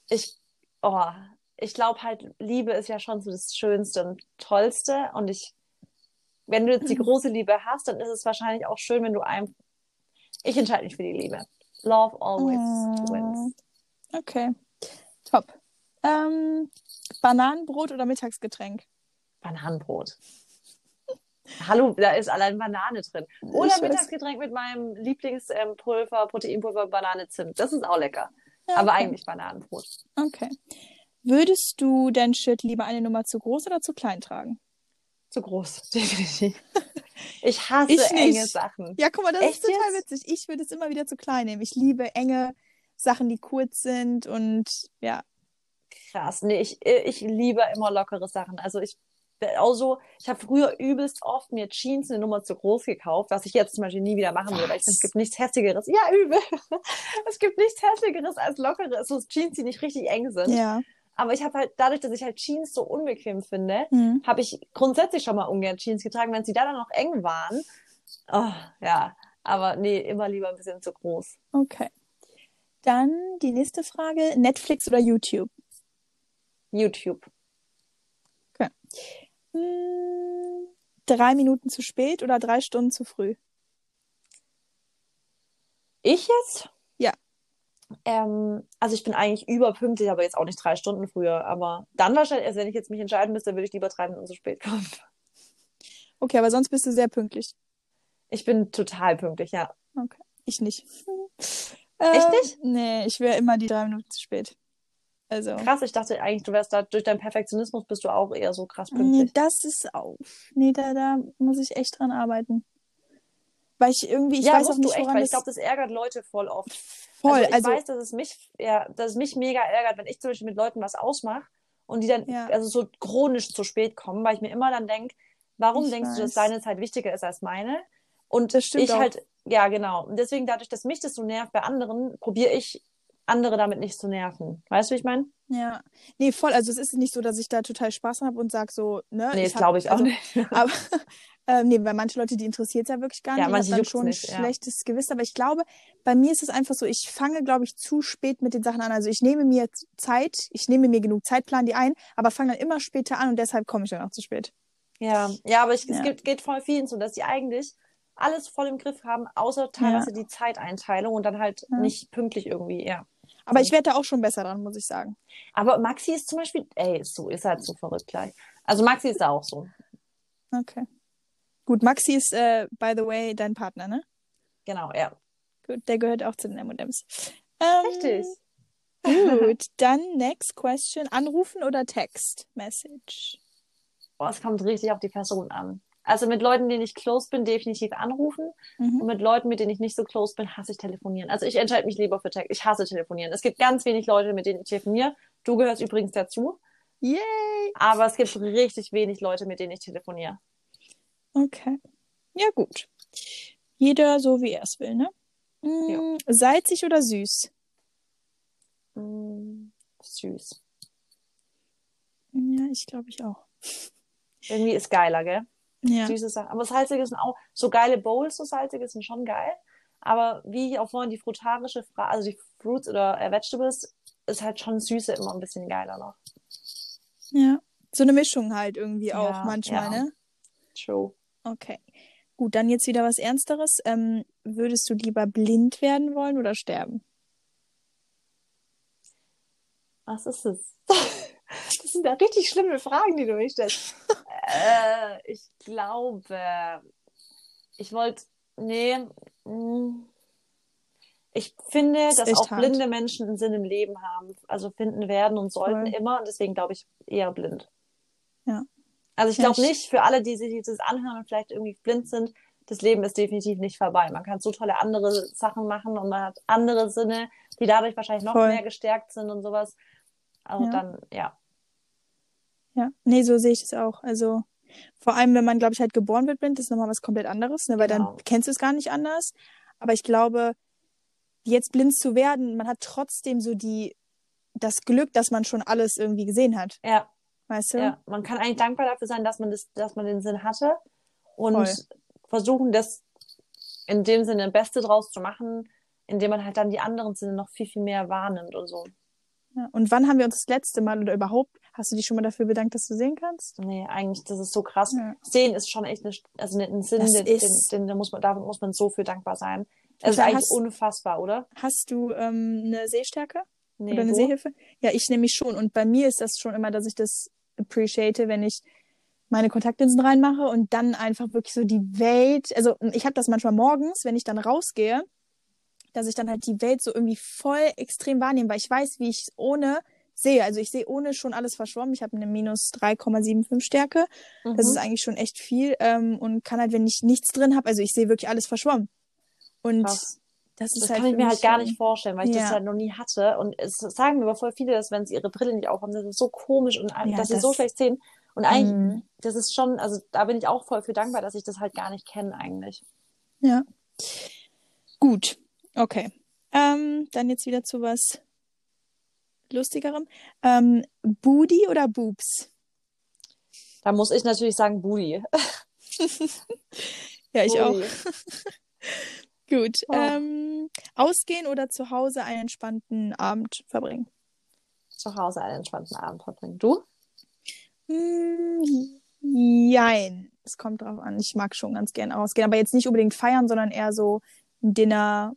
S2: Ich, oh, ich glaube halt, Liebe ist ja schon so das Schönste und Tollste. Und ich, wenn du jetzt die
S1: Mhm.
S2: große Liebe hast, dann ist es wahrscheinlich auch schön, wenn du ein, ich entscheide mich für die Liebe. Love always
S1: Mm.
S2: wins.
S1: Okay, top. Ähm, Bananenbrot oder Mittagsgetränk?
S2: Bananenbrot. Hallo, da ist allein Banane drin. Oder
S1: Ich weiß.
S2: Mittagsgetränk mit meinem Lieblingspulver, Proteinpulver, Banane, Zimt. Das ist auch lecker.
S1: Ja,
S2: Aber
S1: okay.
S2: eigentlich Bananenbrot.
S1: Okay. Würdest du dein Shirt lieber eine Nummer zu groß oder zu klein tragen?
S2: Zu groß, definitiv. Ich hasse
S1: Ich
S2: enge. Sachen.
S1: Ja, guck mal, das
S2: Echt
S1: ist total
S2: jetzt?
S1: witzig. Ich würde es immer wieder zu klein nehmen. Ich liebe enge Sachen, die kurz sind und ja.
S2: Krass. Nee, ich, ich liebe immer lockere Sachen. Also ich bin auch so, ich habe früher übelst oft mir Jeans eine Nummer zu groß gekauft, was ich jetzt zum Beispiel nie wieder machen würde, weil ich finde, es gibt nichts Hässlicheres. Ja, übel. Es gibt nichts Hässlicheres als lockere, so Jeans, die nicht richtig eng sind.
S1: Ja.
S2: Aber ich habe halt, dadurch, dass ich halt Jeans so unbequem finde,
S1: Hm.
S2: habe ich grundsätzlich schon mal ungern Jeans getragen, wenn sie da dann noch eng waren. Oh, ja. Aber nee, immer lieber ein bisschen zu groß.
S1: Okay. Dann die nächste Frage. Netflix oder YouTube?
S2: YouTube.
S1: Hm, drei Minuten zu spät oder drei Stunden zu früh?
S2: Ich jetzt?
S1: Ja.
S2: Ähm, also ich bin eigentlich überpünktlich, aber jetzt auch nicht drei Stunden früher. Aber dann wahrscheinlich, also wenn ich jetzt mich entscheiden müsste, würde ich lieber drei Minuten zu spät kommen.
S1: Okay, aber sonst bist du sehr pünktlich.
S2: Ich bin total pünktlich, ja.
S1: Okay. Ich nicht.
S2: Echt
S1: Ähm,
S2: nicht?
S1: Nee, ich wäre immer die drei Minuten zu spät. Also.
S2: Krass, ich dachte eigentlich, du wärst da, durch deinen Perfektionismus bist du auch eher so krass
S1: Nee,
S2: pünktlich.
S1: das ist auch. Nee, da, da muss ich echt dran arbeiten. Weil ich irgendwie, ich
S2: ja,
S1: weiß auch nicht,
S2: du echt,
S1: woran
S2: weil ich glaube, das ärgert Leute voll oft.
S1: voll.
S2: Also ich
S1: Also,
S2: weiß, dass es mich, ja, dass es mich mega ärgert, wenn ich zum Beispiel mit Leuten was ausmache und die dann
S1: Ja.
S2: also so chronisch zu spät kommen, weil ich mir immer dann denke, warum
S1: Ich
S2: denkst du, dass
S1: weiß.
S2: deine Zeit wichtiger ist als meine? Und
S1: Das stimmt
S2: ich
S1: auch.
S2: halt, ja, genau. Und deswegen, dadurch, dass mich das so nervt bei anderen, probiere ich, andere damit nicht zu nerven. Weißt du, wie ich meine?
S1: ja. Nee, voll. Also es ist nicht so, dass ich da total Spaß habe und sag so, ne?
S2: Nee, das glaube ich auch
S1: also,
S2: nicht.
S1: Aber ähm, nee, weil manche Leute, die interessiert es ja wirklich gar
S2: Ja,
S1: nicht.
S2: manche
S1: ich habe dann schon ein
S2: nicht, ja.
S1: schlechtes Gewissen. Aber ich glaube, bei mir ist es einfach so, ich fange, glaube ich, zu spät mit den Sachen an. Also ich nehme mir Zeit, ich nehme mir genug Zeit, plan die ein, aber fange dann immer später an und deshalb komme ich dann auch zu spät.
S2: Ja, ja, aber ich,
S1: Ja.
S2: es gibt, geht voll vielen so, dass sie eigentlich alles voll im Griff haben, außer teilweise die Zeiteinteilung und dann halt
S1: Ja.
S2: nicht pünktlich irgendwie, ja.
S1: Aber ich werde da auch schon besser dran, muss ich sagen.
S2: Aber Maxi ist zum Beispiel, ey, ist so, ist halt so verrückt gleich. Also Maxi ist da auch so.
S1: Okay. Gut, Maxi ist, äh, by the way, dein Partner, ne?
S2: Genau, ja.
S1: Gut, der gehört auch zu den M&M's. Ähm,
S2: Richtig.
S1: Gut, dann next question. Anrufen oder Text Message?
S2: Boah, es kommt richtig auf die Person an. Also mit Leuten, denen ich close bin, definitiv anrufen.
S1: Mhm.
S2: Und mit Leuten, mit denen ich nicht so close bin, hasse ich telefonieren. Also ich entscheide mich lieber für Text. Ich hasse telefonieren. Es gibt ganz wenig Leute, mit denen ich telefoniere. Du gehörst übrigens dazu.
S1: Yay!
S2: Aber es gibt richtig wenig Leute, mit denen ich telefoniere.
S1: Okay. Ja, gut. Jeder so, wie er es will, ne? Mm, Salzig oder süß?
S2: Mm, süß.
S1: Ja, ich glaube ich auch.
S2: Irgendwie ist geiler, gell?
S1: Ja.
S2: Süße Sachen. Aber salzige sind auch, so geile Bowls, so salzige sind schon geil. Aber wie ich auch vorhin die frutarische Frage, also die Fruits oder äh, Vegetables, ist halt schon Süße immer ein bisschen geiler noch.
S1: Ja. So eine Mischung halt irgendwie auch
S2: Ja,
S1: manchmal,
S2: ja.
S1: ne?
S2: True.
S1: Okay. Gut, dann jetzt wieder was Ernsteres. Ähm, würdest du lieber blind werden wollen oder sterben?
S2: Was ist es? Das sind ja richtig schlimme Fragen, die du mich stellst. äh, ich glaube, ich wollte, nee, mm, ich finde,
S1: Ist
S2: dass auch
S1: hart.
S2: blinde Menschen einen Sinn im Leben haben, also finden werden und sollten
S1: Voll.
S2: immer. Und deswegen glaube ich eher blind.
S1: Ja.
S2: Also ich glaube
S1: ich-
S2: nicht, für alle, die sich dieses anhören und vielleicht irgendwie blind sind, das Leben ist definitiv nicht vorbei. Man kann so tolle andere Sachen machen und man hat andere Sinne, die dadurch wahrscheinlich noch
S1: Voll.
S2: mehr gestärkt sind und sowas. Also
S1: Ja.
S2: dann, ja.
S1: Ja, nee, so sehe ich es auch. Also vor allem, wenn man, glaube ich, halt geboren wird blind, ist nochmal was komplett anderes, ne? Weil
S2: Genau.
S1: dann kennst du es gar nicht anders. Aber ich glaube, jetzt blind zu werden, man hat trotzdem so die, das Glück, dass man schon alles irgendwie gesehen hat.
S2: Ja,
S1: Weißt du?
S2: ja. Man kann eigentlich dankbar dafür sein, dass man das, dass man den Sinn hatte und
S1: Voll.
S2: versuchen, das in dem Sinne das Beste draus zu machen, indem man halt dann die anderen Sinne noch viel, viel mehr wahrnimmt und so.
S1: Ja. Und wann haben wir uns das letzte Mal oder überhaupt, hast du dich schon mal dafür bedankt, dass du sehen kannst?
S2: Nee, eigentlich, das ist so krass.
S1: Ja.
S2: Sehen ist schon echt eine, also ein Sinn,
S1: Das
S2: den,
S1: ist-
S2: den, den, da muss man, dafür muss man so viel dankbar sein. Es ist
S1: Total.
S2: eigentlich
S1: Hast-
S2: unfassbar, oder?
S1: Hast du ähm, eine Sehstärke
S2: Nee,
S1: oder eine
S2: du?
S1: Sehhilfe? Ja, ich nämlich schon. Und bei mir ist das schon immer, dass ich das appreciate, wenn ich meine Kontaktlinsen reinmache und dann einfach wirklich so die Welt, also ich habe das manchmal morgens, wenn ich dann rausgehe, dass ich dann halt die Welt so irgendwie voll extrem wahrnehme, weil ich weiß, wie ich ohne sehe. Also ich sehe ohne schon alles verschwommen. Ich habe eine minus 3,75 Stärke.
S2: Mhm.
S1: Das ist eigentlich schon echt viel. Ähm, und kann halt, wenn ich nichts drin habe, also ich sehe wirklich alles verschwommen. Und
S2: Krass.
S1: das ist
S2: Das
S1: halt
S2: kann ich mir halt gar nicht vorstellen, weil ich das
S1: Ja.
S2: halt noch nie hatte. Und es sagen mir aber voll viele, dass wenn sie ihre Brille nicht aufhaben, das ist so komisch und
S1: Ja,
S2: dass sie
S1: das-
S2: so schlecht sehen. Und eigentlich,
S1: Mhm.
S2: das ist schon, also da bin ich auch voll für dankbar, dass ich das halt gar nicht kenne eigentlich.
S1: Ja. Gut. Okay. Ähm, dann jetzt wieder zu was Lustigerem. Ähm, Booty oder Boobs?
S2: Da muss ich natürlich sagen, Booty.
S1: Ja, ich auch. Gut.
S2: Oh.
S1: Ähm, ausgehen oder zu Hause einen entspannten Abend verbringen?
S2: Zu Hause einen entspannten Abend verbringen. Du?
S1: Hm, jein. Es kommt drauf an. Ich mag schon ganz gern ausgehen, aber jetzt nicht unbedingt feiern, sondern eher so ein Dinner.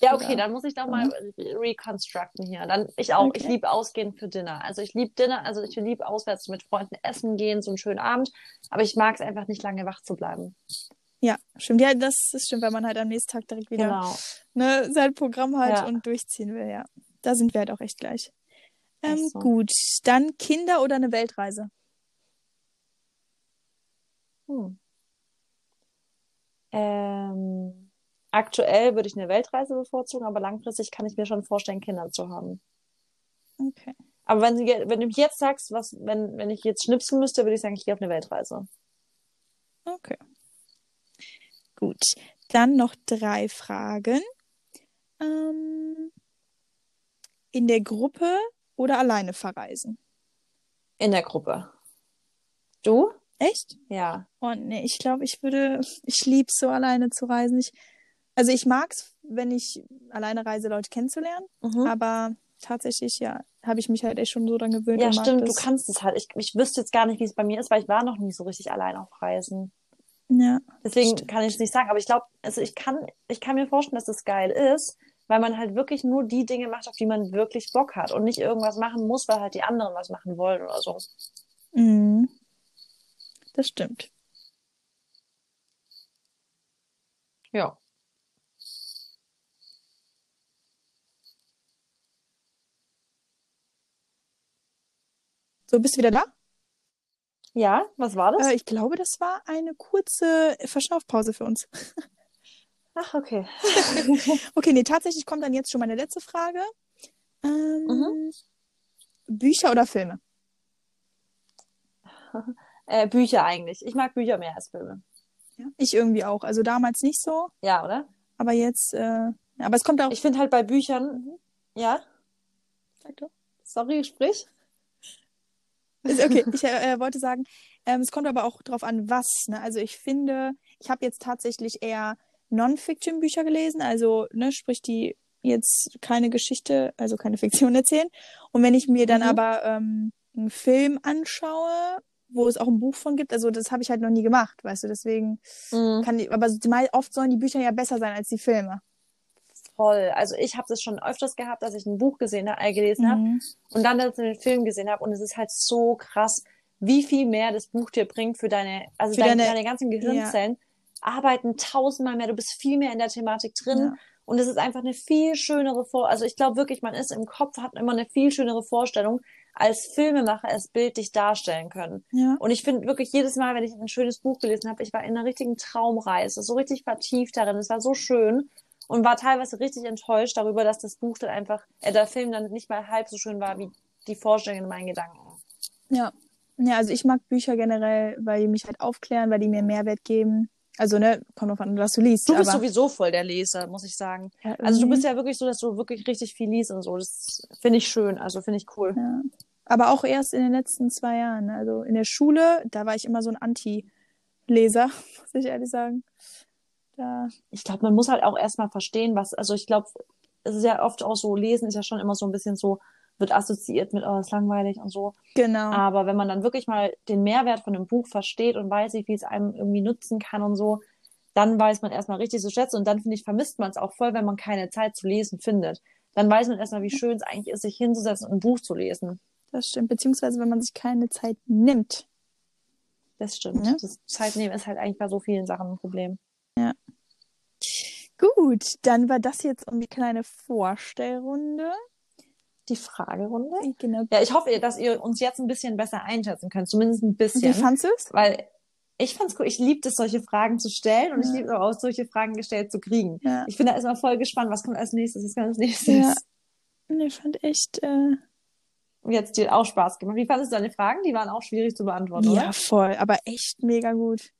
S2: Ja, okay, dann muss ich doch mal re- reconstructen hier. Dann ich auch. Ich
S1: Okay.
S2: liebe Ausgehen für Dinner. Also ich liebe Dinner, also ich liebe auswärts mit Freunden essen gehen, so einen schönen Abend. Aber ich mag es einfach nicht lange wach zu bleiben.
S1: Ja, stimmt. Ja, das ist stimmt, weil man halt am nächsten Tag direkt wieder
S2: Genau.
S1: ne, sein Programm halt
S2: Ja.
S1: und durchziehen will, ja. Da sind wir halt auch echt gleich. Ähm,
S2: so.
S1: Gut, dann Kinder oder eine Weltreise?
S2: Hm. Ähm, aktuell würde ich eine Weltreise bevorzugen, aber langfristig kann ich mir schon vorstellen, Kinder zu haben.
S1: Okay.
S2: Aber wenn, wenn du mich jetzt sagst, was, wenn, wenn ich jetzt schnipsen müsste, würde ich sagen, ich gehe auf eine Weltreise.
S1: Okay. Gut. Dann noch drei Fragen. Ähm, in der Gruppe oder alleine verreisen?
S2: In der Gruppe. Du?
S1: Echt?
S2: Ja.
S1: Oh nee, ich glaube, ich würde, ich lieb's so alleine zu reisen. Ich, also ich mag's, wenn ich alleine reise, Leute kennenzulernen,
S2: Mhm.
S1: aber tatsächlich, ja, habe ich mich halt echt schon so dran gewöhnt.
S2: Ja,
S1: mag
S2: stimmt, du kannst es halt. Ich, ich wüsste jetzt gar nicht, wie es bei mir ist, weil ich war noch nie so richtig allein auf Reisen.
S1: Ja,
S2: Deswegen
S1: Stimmt.
S2: kann ich es nicht sagen. Aber ich glaube, also ich kann, ich kann mir vorstellen, dass das geil ist, weil man halt wirklich nur die Dinge macht, auf die man wirklich Bock hat und nicht irgendwas machen muss, weil halt die anderen was machen wollen oder so.
S1: mhm. das stimmt.
S2: Ja.
S1: So, bist du wieder da?
S2: Ja, was war das?
S1: Äh, ich glaube, das war eine kurze Verschnaufpause für uns.
S2: Ach, okay.
S1: Okay, nee, tatsächlich kommt dann jetzt schon meine letzte Frage. Ähm,
S2: Mhm.
S1: Bücher oder Filme?
S2: Äh, Bücher eigentlich. Ich mag Bücher mehr als Filme.
S1: Ja. Ich irgendwie auch. Also damals nicht so,
S2: Ja, oder?
S1: aber jetzt, äh, aber es kommt auch.
S2: Ich finde halt bei Büchern, ja,
S1: Sag doch.
S2: sorry, sprich.
S1: Ist okay, ich äh, wollte sagen, ähm, es kommt aber auch drauf an, was. Ne? Also ich finde, ich habe jetzt tatsächlich eher Non-Fiction-Bücher gelesen, also ne, sprich die jetzt keine Geschichte, also keine Fiktion erzählen. Und wenn ich mir dann
S2: Mhm.
S1: aber ähm, einen Film anschaue, wo es auch ein Buch von gibt, also das habe ich halt noch nie gemacht, weißt du, deswegen
S2: Mhm.
S1: kann ich, aber oft sollen die Bücher ja besser sein als die Filme.
S2: Voll. Also ich habe das schon öfters gehabt, dass ich ein Buch gesehen habe, äh, gelesen habe
S1: Mhm.
S2: und dann dazu den Film gesehen habe und es ist halt so krass, wie viel mehr das Buch dir bringt für deine, also
S1: Für
S2: deine,
S1: deine-
S2: deine ganzen Gehirnzellen arbeiten tausendmal mehr, du bist viel mehr in der Thematik drin
S1: Ja.
S2: und es ist einfach eine viel schönere Vor, also ich glaube wirklich, man ist im Kopf, hat immer eine viel schönere Vorstellung, als Filmemacher es bildlich darstellen können.
S1: Ja.
S2: Und ich finde wirklich jedes Mal, wenn ich ein schönes Buch gelesen habe, ich war in einer richtigen Traumreise, so richtig vertieft darin. Es war so schön und war teilweise richtig enttäuscht darüber, dass das Buch dann einfach, äh, der Film dann nicht mal halb so schön war wie die Vorstellung in meinen Gedanken.
S1: Ja. Ja, also ich mag Bücher generell, weil die mich halt aufklären, weil die mir Mehrwert geben. Also, ne, kommt drauf an, was du liest.
S2: Du bist
S1: aber,
S2: sowieso voll der Leser, muss ich sagen.
S1: ja,
S2: Also du
S1: irgendwie-
S2: bist ja wirklich so, dass du wirklich richtig viel liest und so. Das finde ich schön, also finde ich cool.
S1: Ja. Aber auch erst in den letzten zwei Jahren. Also in der Schule, da war ich immer so ein Anti-Leser, muss ich ehrlich sagen. Da,
S2: Ich glaube, man muss halt auch erstmal verstehen, was, also ich glaube, es ist ja oft auch so, Lesen ist ja schon immer so ein bisschen so, wird assoziiert mit, oh, ist langweilig und so.
S1: genau.
S2: Aber wenn man dann wirklich mal den Mehrwert von einem Buch versteht und weiß, wie viel es einem irgendwie nutzen kann und so, dann weiß man erstmal richtig zu schätzen. Und dann, finde ich, vermisst man es auch voll, wenn man keine Zeit zu lesen findet. Dann weiß man erstmal, wie schön es eigentlich ist, sich hinzusetzen und ein Buch zu lesen.
S1: Das stimmt. Beziehungsweise, wenn man sich keine Zeit nimmt.
S2: Das stimmt.
S1: Ja.
S2: Das Zeitnehmen ist halt eigentlich bei so vielen Sachen ein Problem.
S1: Gut, dann war das jetzt um die kleine Vorstellrunde.
S2: die Fragerunde.
S1: Genau.
S2: Ja, ich hoffe, dass ihr uns jetzt ein bisschen besser einschätzen könnt, zumindest ein bisschen.
S1: Wie fandst du es?
S2: Weil ich fand's cool. Ich liebe es, solche Fragen zu stellen und
S1: Ja.
S2: ich liebe es auch, solche Fragen gestellt zu kriegen.
S1: Ja.
S2: Ich bin da erstmal voll gespannt, was kommt als nächstes, was kommt als nächstes.
S1: Ja. Ich fand echt, äh,
S2: Und jetzt dir auch Spaß gemacht. Wie fandest du deine Fragen? Die waren auch schwierig zu beantworten,
S1: ja,
S2: oder?
S1: voll, aber echt mega gut.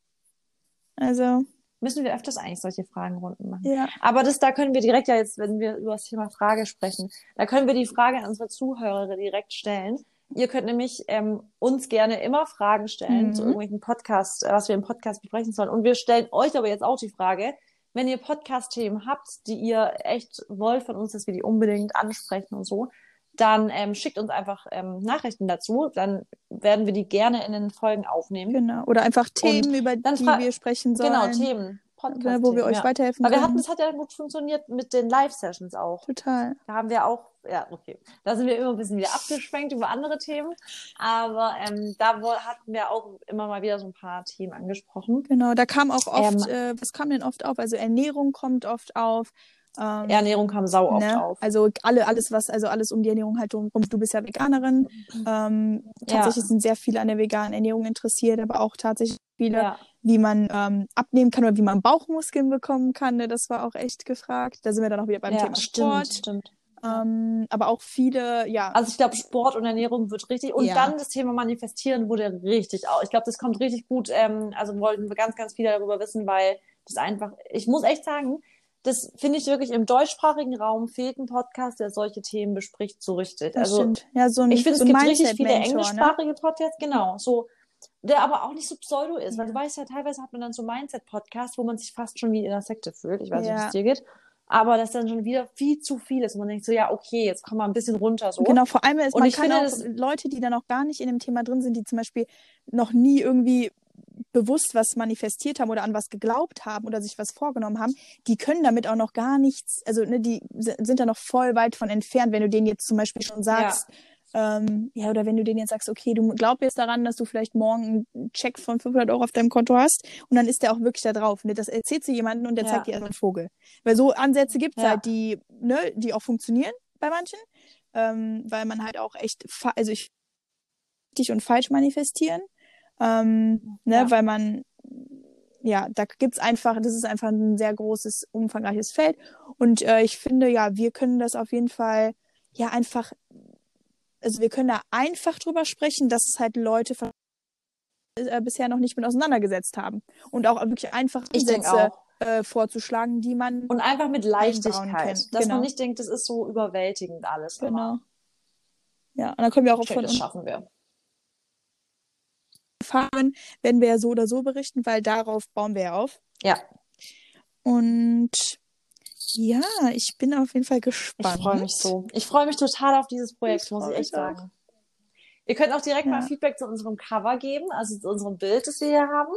S1: Also,
S2: Müssen wir öfters eigentlich solche Fragenrunden machen.
S1: ja.
S2: Aber das, da können wir direkt ja jetzt, wenn wir über das Thema Frage sprechen, da können wir die Frage an unsere Zuhörer direkt stellen. Ihr könnt nämlich ähm, uns gerne immer Fragen stellen
S1: Mhm.
S2: zu irgendwelchen Podcasts, äh, was wir im Podcast besprechen sollen. Und wir stellen euch aber jetzt auch die Frage, wenn ihr Podcast-Themen habt, die ihr echt wollt von uns, dass wir die unbedingt ansprechen und so, dann ähm, schickt uns einfach ähm, Nachrichten dazu. Dann werden wir die gerne in den Folgen aufnehmen.
S1: Genau. Oder einfach Themen, über
S2: dann
S1: die wir sprechen sollen.
S2: Genau, Themen. Podcast
S1: wo wir euch
S2: ja.
S1: weiterhelfen
S2: wir
S1: können.
S2: hatten, das hat ja gut funktioniert mit den Live-Sessions auch.
S1: Total.
S2: Da haben wir auch, ja, okay. Da sind wir immer ein bisschen wieder abgeschwenkt über andere Themen. Aber ähm, da wo, hatten wir auch immer mal wieder so ein paar Themen angesprochen.
S1: Genau, da kam auch oft,
S2: Ähm,
S1: äh, was kam denn oft auf? Also Ernährung kommt oft auf. Ähm,
S2: Ernährung kam sau oft
S1: ne?
S2: auf.
S1: Also alle, alles, was, also alles um die Ernährung halt drum. Du bist ja Veganerin. Ähm, tatsächlich sind sehr viele an der veganen Ernährung interessiert, aber auch tatsächlich viele,
S2: Ja,
S1: wie man ähm, abnehmen kann oder wie man Bauchmuskeln bekommen kann. Ne? Das war auch echt gefragt. Da sind wir dann auch wieder beim
S2: ja
S1: Thema
S2: stimmt,
S1: Sport.
S2: stimmt.
S1: Ähm, aber auch viele, ja,
S2: Also ich glaube, Sport und Ernährung wird richtig. Und
S1: Ja.
S2: dann das Thema Manifestieren wurde richtig auch. Ich glaube, das kommt richtig gut. Ähm, also wollten wir ganz, ganz viel darüber wissen, weil das einfach, ich muss echt sagen, das finde ich wirklich im deutschsprachigen Raum fehlt ein Podcast, der solche Themen bespricht, so richtig.
S1: das
S2: also
S1: stimmt. Ja, so ein,
S2: Ich finde,
S1: so
S2: es gibt richtig viele
S1: ne?
S2: englischsprachige Podcasts, genau, so, der aber auch nicht so pseudo ist, weil du weißt ja, teilweise hat man dann so Mindset-Podcasts, wo man sich fast schon wie in einer Sekte fühlt. Ich weiß nicht, wie
S1: Ja.
S2: es dir geht. Aber das dann schon wieder viel zu viel ist und man denkt so, ja, okay, jetzt komm mal ein bisschen runter, so.
S1: Genau, vor allem ist,
S2: Und
S1: man
S2: ich
S1: kann
S2: finde,
S1: auch Leute, die dann auch gar nicht in dem Thema drin sind, die zum Beispiel noch nie irgendwie bewusst was manifestiert haben oder an was geglaubt haben oder sich was vorgenommen haben, die können damit auch noch gar nichts, also ne, die sind da noch voll weit von entfernt, wenn du denen jetzt zum Beispiel schon sagst, ähm, ja, oder wenn du denen jetzt sagst, okay, du glaubst jetzt daran, dass du vielleicht morgen einen Check von 500 Euro auf deinem Konto hast und dann ist der auch wirklich da drauf. Ne? Das erzählt du jemandem und der
S2: Ja.
S1: zeigt dir erstmal einen Vogel. Weil so Ansätze gibt's
S2: Ja.
S1: halt, die, ne, die auch funktionieren bei manchen, ähm, weil man halt auch echt, also ich richtig und falsch manifestieren, ähm, ne,
S2: Ja.
S1: weil man ja, da gibt's einfach, das ist einfach ein sehr großes, umfangreiches Feld. Und äh, ich finde, ja, wir können das auf jeden Fall ja einfach, also wir können da einfach drüber sprechen, dass es halt Leute ver- äh, bisher noch nicht mit auseinandergesetzt haben. Und auch wirklich einfach
S2: Ich auch.
S1: äh, vorzuschlagen, die man
S2: Und einfach mit Leichtigkeit. Dass
S1: Genau.
S2: man nicht denkt, das ist so überwältigend alles.
S1: genau.
S2: immer.
S1: Ja, und dann können wir auch
S2: Okay,
S1: von
S2: das schaffen wir.
S1: Erfahren, werden wir ja so oder so berichten, weil darauf bauen wir ja auf.
S2: Ja,
S1: Und ja, ich bin auf jeden Fall
S2: ich
S1: gespannt.
S2: freue mich so. Ich freue mich total auf dieses Projekt,
S1: Ich
S2: muss ich echt
S1: auch.
S2: sagen. Ihr könnt auch direkt
S1: Ja.
S2: mal Feedback zu unserem Cover geben, also zu unserem Bild, das wir hier haben.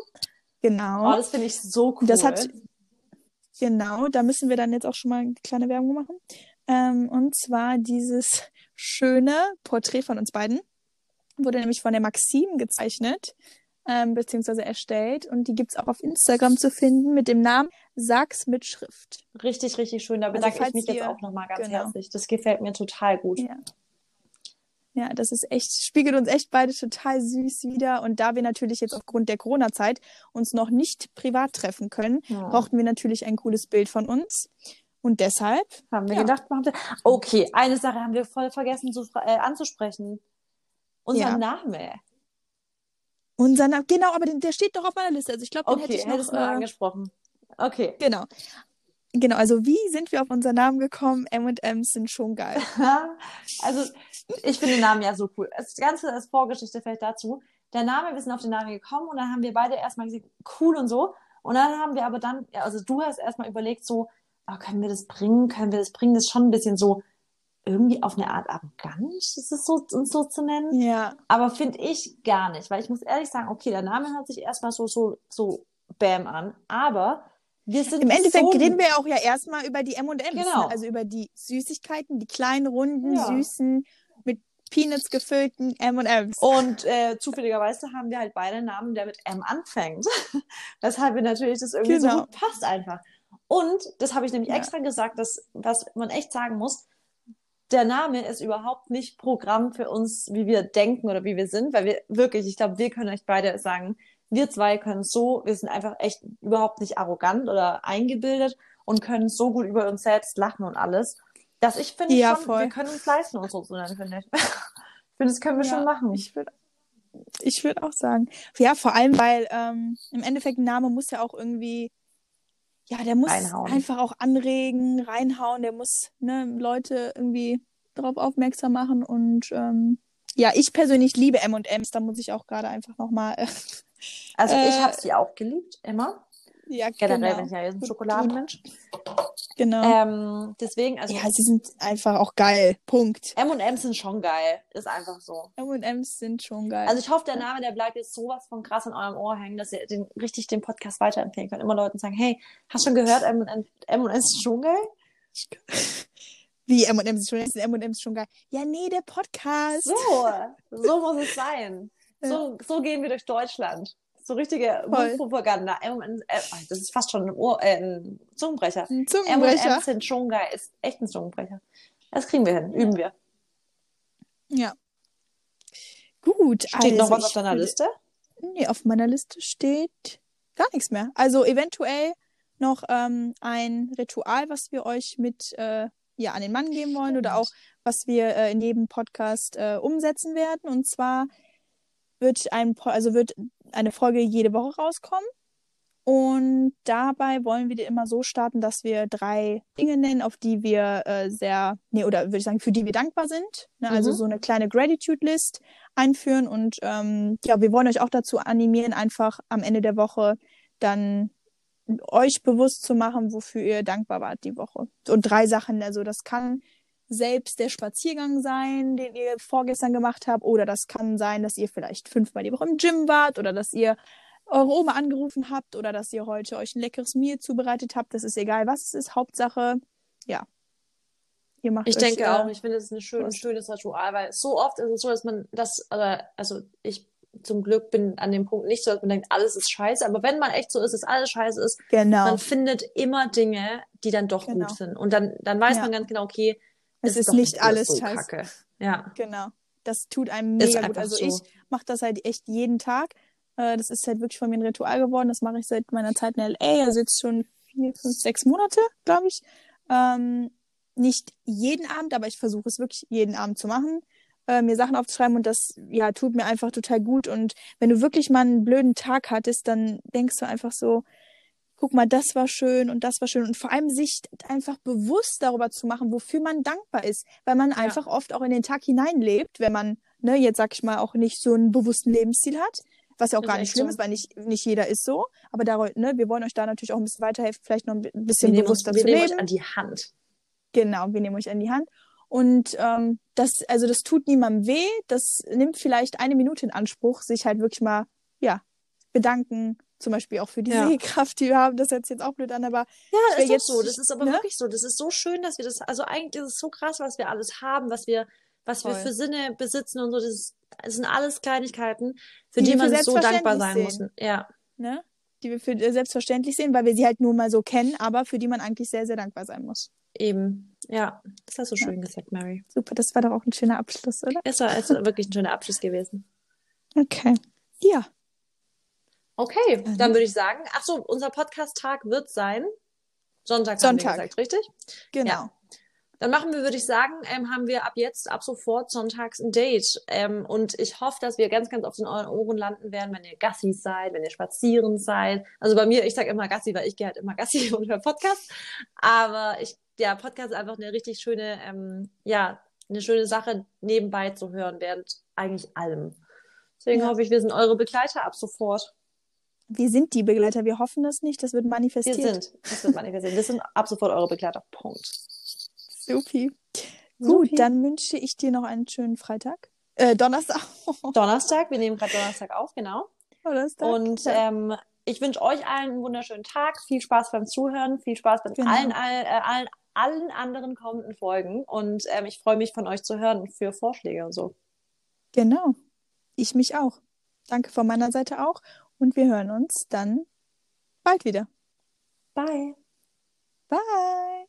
S1: Genau.
S2: Oh, das finde ich so cool.
S1: Das hat, genau, da müssen wir dann jetzt auch schon mal eine kleine Werbung machen. Ähm, und zwar dieses schöne Porträt von uns beiden wurde nämlich von der Maxim gezeichnet, ähm, beziehungsweise erstellt. Und die gibt's auch auf Instagram zu finden mit dem Namen Sag's mit Schrift.
S2: richtig, richtig schön. Da
S1: Also
S2: bedanke ich
S1: falls
S2: mich jetzt
S1: ihr-
S2: auch nochmal ganz
S1: genau.
S2: herzlich. Das gefällt mir total gut.
S1: Ja. Ja, das ist echt, spiegelt uns echt beide total süß wieder. Und da wir natürlich jetzt aufgrund der Corona-Zeit uns noch nicht privat treffen können,
S2: Ja.
S1: brauchten wir natürlich ein cooles Bild von uns. Und deshalb,
S2: Haben wir
S1: Ja.
S2: gedacht. Okay, eine Sache haben wir voll vergessen zu, äh, anzusprechen. Unser
S1: Ja.
S2: Name.
S1: unser Name, genau, aber den, der steht doch auf meiner Liste. Also ich glaube, den
S2: Okay,
S1: hätte ich noch,
S2: du
S1: äh,
S2: angesprochen. Okay.
S1: genau. Genau, also wie sind wir auf unseren Namen gekommen? M&M's sind schon geil.
S2: Also, ich finde den Namen ja so cool. Das Ganze als Vorgeschichte vielleicht dazu. Der Name, wir sind auf den Namen gekommen und dann haben wir beide erstmal gesagt, cool und so. Und dann haben wir aber dann, also du hast erstmal überlegt, so, ah, können wir das bringen? Können wir das bringen? Das ist schon ein bisschen so, irgendwie auf eine Art arrogant, ist es so, so zu nennen.
S1: Ja,
S2: Aber finde ich gar nicht, weil ich muss ehrlich sagen, okay, der Name hört sich erstmal so, so, so bam an, aber wir sind
S1: im Endeffekt
S2: so
S1: reden wir auch ja erstmal über die M&M's,
S2: Genau.
S1: ne? also über die Süßigkeiten, die kleinen, runden,
S2: Ja.
S1: süßen, mit Peanuts gefüllten M&M's.
S2: Und äh, zufälligerweise haben wir halt beide einen Namen, der mit M anfängt. Weshalb wir natürlich das irgendwie so
S1: Genau.
S2: gut passt einfach. Und das habe ich nämlich
S1: Ja.
S2: extra gesagt, dass, was man echt sagen muss, der Name ist überhaupt nicht Programm für uns, wie wir denken oder wie wir sind, weil wir wirklich, ich glaube, wir können euch beide sagen, wir zwei können so, wir sind einfach echt überhaupt nicht arrogant oder eingebildet und können so gut über uns selbst lachen und alles, dass ich finde
S1: Ja,
S2: schon,
S1: voll.
S2: wir können uns leisten, uns so zu nennen, finde ich. Ich finde, das können wir
S1: Ja,
S2: schon machen.
S1: Ich würde ich würd auch sagen. Ja, vor allem, weil ähm, im Endeffekt ein Name muss ja auch irgendwie, ja, der muss
S2: Reinhauen.
S1: einfach auch anregen, reinhauen, der muss ne, Leute irgendwie darauf aufmerksam machen. Und ähm, ja, ich persönlich liebe M&M's, da muss ich auch gerade einfach nochmal. Äh,
S2: Also ich
S1: Äh,
S2: habe sie auch geliebt, immer.
S1: Ja,
S2: Generell
S1: genau.
S2: bin ich ja ein Schokoladenmensch.
S1: Genau.
S2: Ähm, deswegen, also
S1: ja, sie sind einfach auch geil. Punkt.
S2: M&M's sind schon geil. Ist einfach so.
S1: M&M's sind schon geil.
S2: Also ich hoffe, der Name, der bleibt jetzt sowas von krass in eurem Ohr hängen, dass ihr den, richtig den Podcast weiterempfehlen könnt. Immer Leuten sagen, hey, hast du schon gehört, M&M M&M's ist schon geil?
S1: Wie M&M's schon, sind M&M's schon geil. Ja, nee, der Podcast.
S2: So, so muss es sein. So, so gehen wir durch Deutschland. So richtige. M&M's, äh, das ist fast schon ein, Ohr, äh, ein Zungenbrecher.
S1: Ein Zungenbrecher.
S2: M&M's sind schon geil. Ist echt ein Zungenbrecher. Das kriegen wir hin. Üben wir.
S1: Ja. Gut,
S2: Steht
S1: also
S2: noch was auf deiner Liste?
S1: Nee, auf meiner Liste steht gar nichts mehr. Also eventuell noch ähm, ein Ritual, was wir euch mit äh, ja, an den Mann geben wollen oder auch was wir äh, in jedem Podcast äh, umsetzen werden. Und zwar wird ein Po- also wird eine Folge jede Woche rauskommen. Und dabei wollen wir immer so starten, dass wir drei Dinge nennen, auf die wir äh, sehr, nee, oder würde ich sagen, für die wir dankbar sind. Ne? Also
S2: Mhm.
S1: so eine kleine Gratitude-List einführen. Und ähm, ja, wir wollen euch auch dazu animieren, einfach am Ende der Woche dann euch bewusst zu machen, wofür ihr dankbar wart die Woche. Und drei Sachen, also das kann selbst der Spaziergang sein, den ihr vorgestern gemacht habt, oder das kann sein, dass ihr vielleicht fünfmal die Woche im Gym wart, oder dass ihr eure Oma angerufen habt, oder dass ihr heute euch ein leckeres Meal zubereitet habt. Das ist egal, was es ist. Hauptsache, ja. Ihr macht
S2: Ich
S1: euch,
S2: denke
S1: äh,
S2: auch, ich finde es ein schön, schönes Ritual, weil so oft ist es so, dass man das, also ich zum Glück bin an dem Punkt nicht so, dass man denkt, alles ist scheiße, aber wenn man echt so ist, dass alles scheiße ist,
S1: Genau.
S2: man findet immer Dinge, die dann doch
S1: Genau.
S2: gut sind. Und dann, dann weiß
S1: Ja.
S2: man ganz genau, okay,
S1: Es ist
S2: doch
S1: nicht alles
S2: so
S1: scheiße.
S2: kacke. Ja.
S1: Genau. Das tut einem
S2: Ist
S1: mega gut. Also
S2: so.
S1: ich mache das halt echt jeden Tag. Äh, das ist halt wirklich von mir ein Ritual geworden. Das mache ich seit meiner Zeit in LA, also jetzt schon vier, fünf, sechs Monate, glaube ich. Ähm, nicht jeden Abend, aber ich versuche es wirklich jeden Abend zu machen, äh, mir Sachen aufzuschreiben und das ja tut mir einfach total gut. Und wenn du wirklich mal einen blöden Tag hattest, dann denkst du einfach so, guck mal, das war schön und das war schön. Und vor allem sich einfach bewusst darüber zu machen, wofür man dankbar ist. Weil man einfach oft auch in den Tag hineinlebt, wenn man, ne, jetzt sag ich mal, auch nicht so einen bewussten Lebensstil hat. Was ja auch
S2: Ist
S1: gar nicht schlimm
S2: so.
S1: ist, weil nicht, nicht jeder ist so. Aber da, ne, wir wollen euch da natürlich auch ein bisschen weiterhelfen, vielleicht noch ein bi-
S2: Wir
S1: bisschen
S2: nehmen, uns,
S1: bewusster
S2: wir
S1: zu
S2: nehmen
S1: leben.
S2: euch an die Hand.
S1: Genau, wir nehmen euch an die Hand. Und ähm, das, also das tut niemandem weh. Das nimmt vielleicht eine Minute in Anspruch, sich halt wirklich mal, ja, bedanken. Zum Beispiel auch für die
S2: Ja.
S1: Sehkraft, die wir haben. Das hört sich jetzt auch blöd an, aber
S2: Ja,
S1: will
S2: ist
S1: jetzt-
S2: so. Das ist aber
S1: ne?
S2: wirklich so. Das ist so schön, dass wir das, also eigentlich ist es so krass, was wir alles haben, was wir, was wir
S1: Voll.
S2: für Sinne besitzen und so. Das, ist, das sind alles Kleinigkeiten, für
S1: Die
S2: die,
S1: wir
S2: man so dankbar sein muss. Ja,
S1: ne, die wir für äh, selbstverständlich sehen, weil wir sie halt nur mal so kennen, aber für die man eigentlich sehr, sehr dankbar sein muss.
S2: eben. Ja, das hast du
S1: Ja.
S2: schön gesagt, Mary.
S1: Super, das war doch auch ein schöner Abschluss, oder?
S2: Es war, es war wirklich ein schöner Abschluss gewesen.
S1: Okay. Ja.
S2: Okay,
S1: Dann-
S2: dann würde ich sagen, ach so, unser Podcast-Tag wird sein Sonntag,
S1: Sonntag.
S2: gesagt, richtig?
S1: Genau.
S2: Ja. Dann machen wir, würde ich sagen, ähm, haben wir ab jetzt, ab sofort sonntags ein Date. Ähm, und ich hoffe, dass wir ganz, ganz oft in euren Ohren landen werden, wenn ihr Gassis seid, wenn ihr spazieren seid. Also bei mir, ich sage immer Gassi, weil ich gehe halt immer Gassi und höre Podcast. Aber ich, der Podcast ist einfach eine richtig schöne, ähm, ja, eine schöne Sache nebenbei zu hören, während eigentlich allem. Deswegen
S1: Ja.
S2: hoffe ich, wir sind eure Begleiter ab sofort.
S1: Wir sind die Begleiter, wir hoffen das nicht, das wird
S2: Wir
S1: manifestiert.
S2: sind, das wird manifestiert. Wir sind ab sofort eure Begleiter. Punkt.
S1: Supi.
S2: Supi.
S1: Gut, dann wünsche ich dir noch einen schönen Freitag. Äh, Donnerstag.
S2: Donnerstag, wir nehmen gerade Donnerstag auf, genau.
S1: Donnerstag.
S2: Und
S1: ja.
S2: ähm, ich wünsche euch allen einen wunderschönen Tag. Viel Spaß beim Zuhören. Viel Spaß bei
S1: Genau.
S2: allen, allen, äh, allen, allen anderen kommenden Folgen. Und ähm, ich freue mich von euch zu hören für Vorschläge und so.
S1: Genau. Ich mich auch. Danke von meiner Seite auch. Und wir hören uns dann bald wieder.
S2: Bye.
S1: Bye.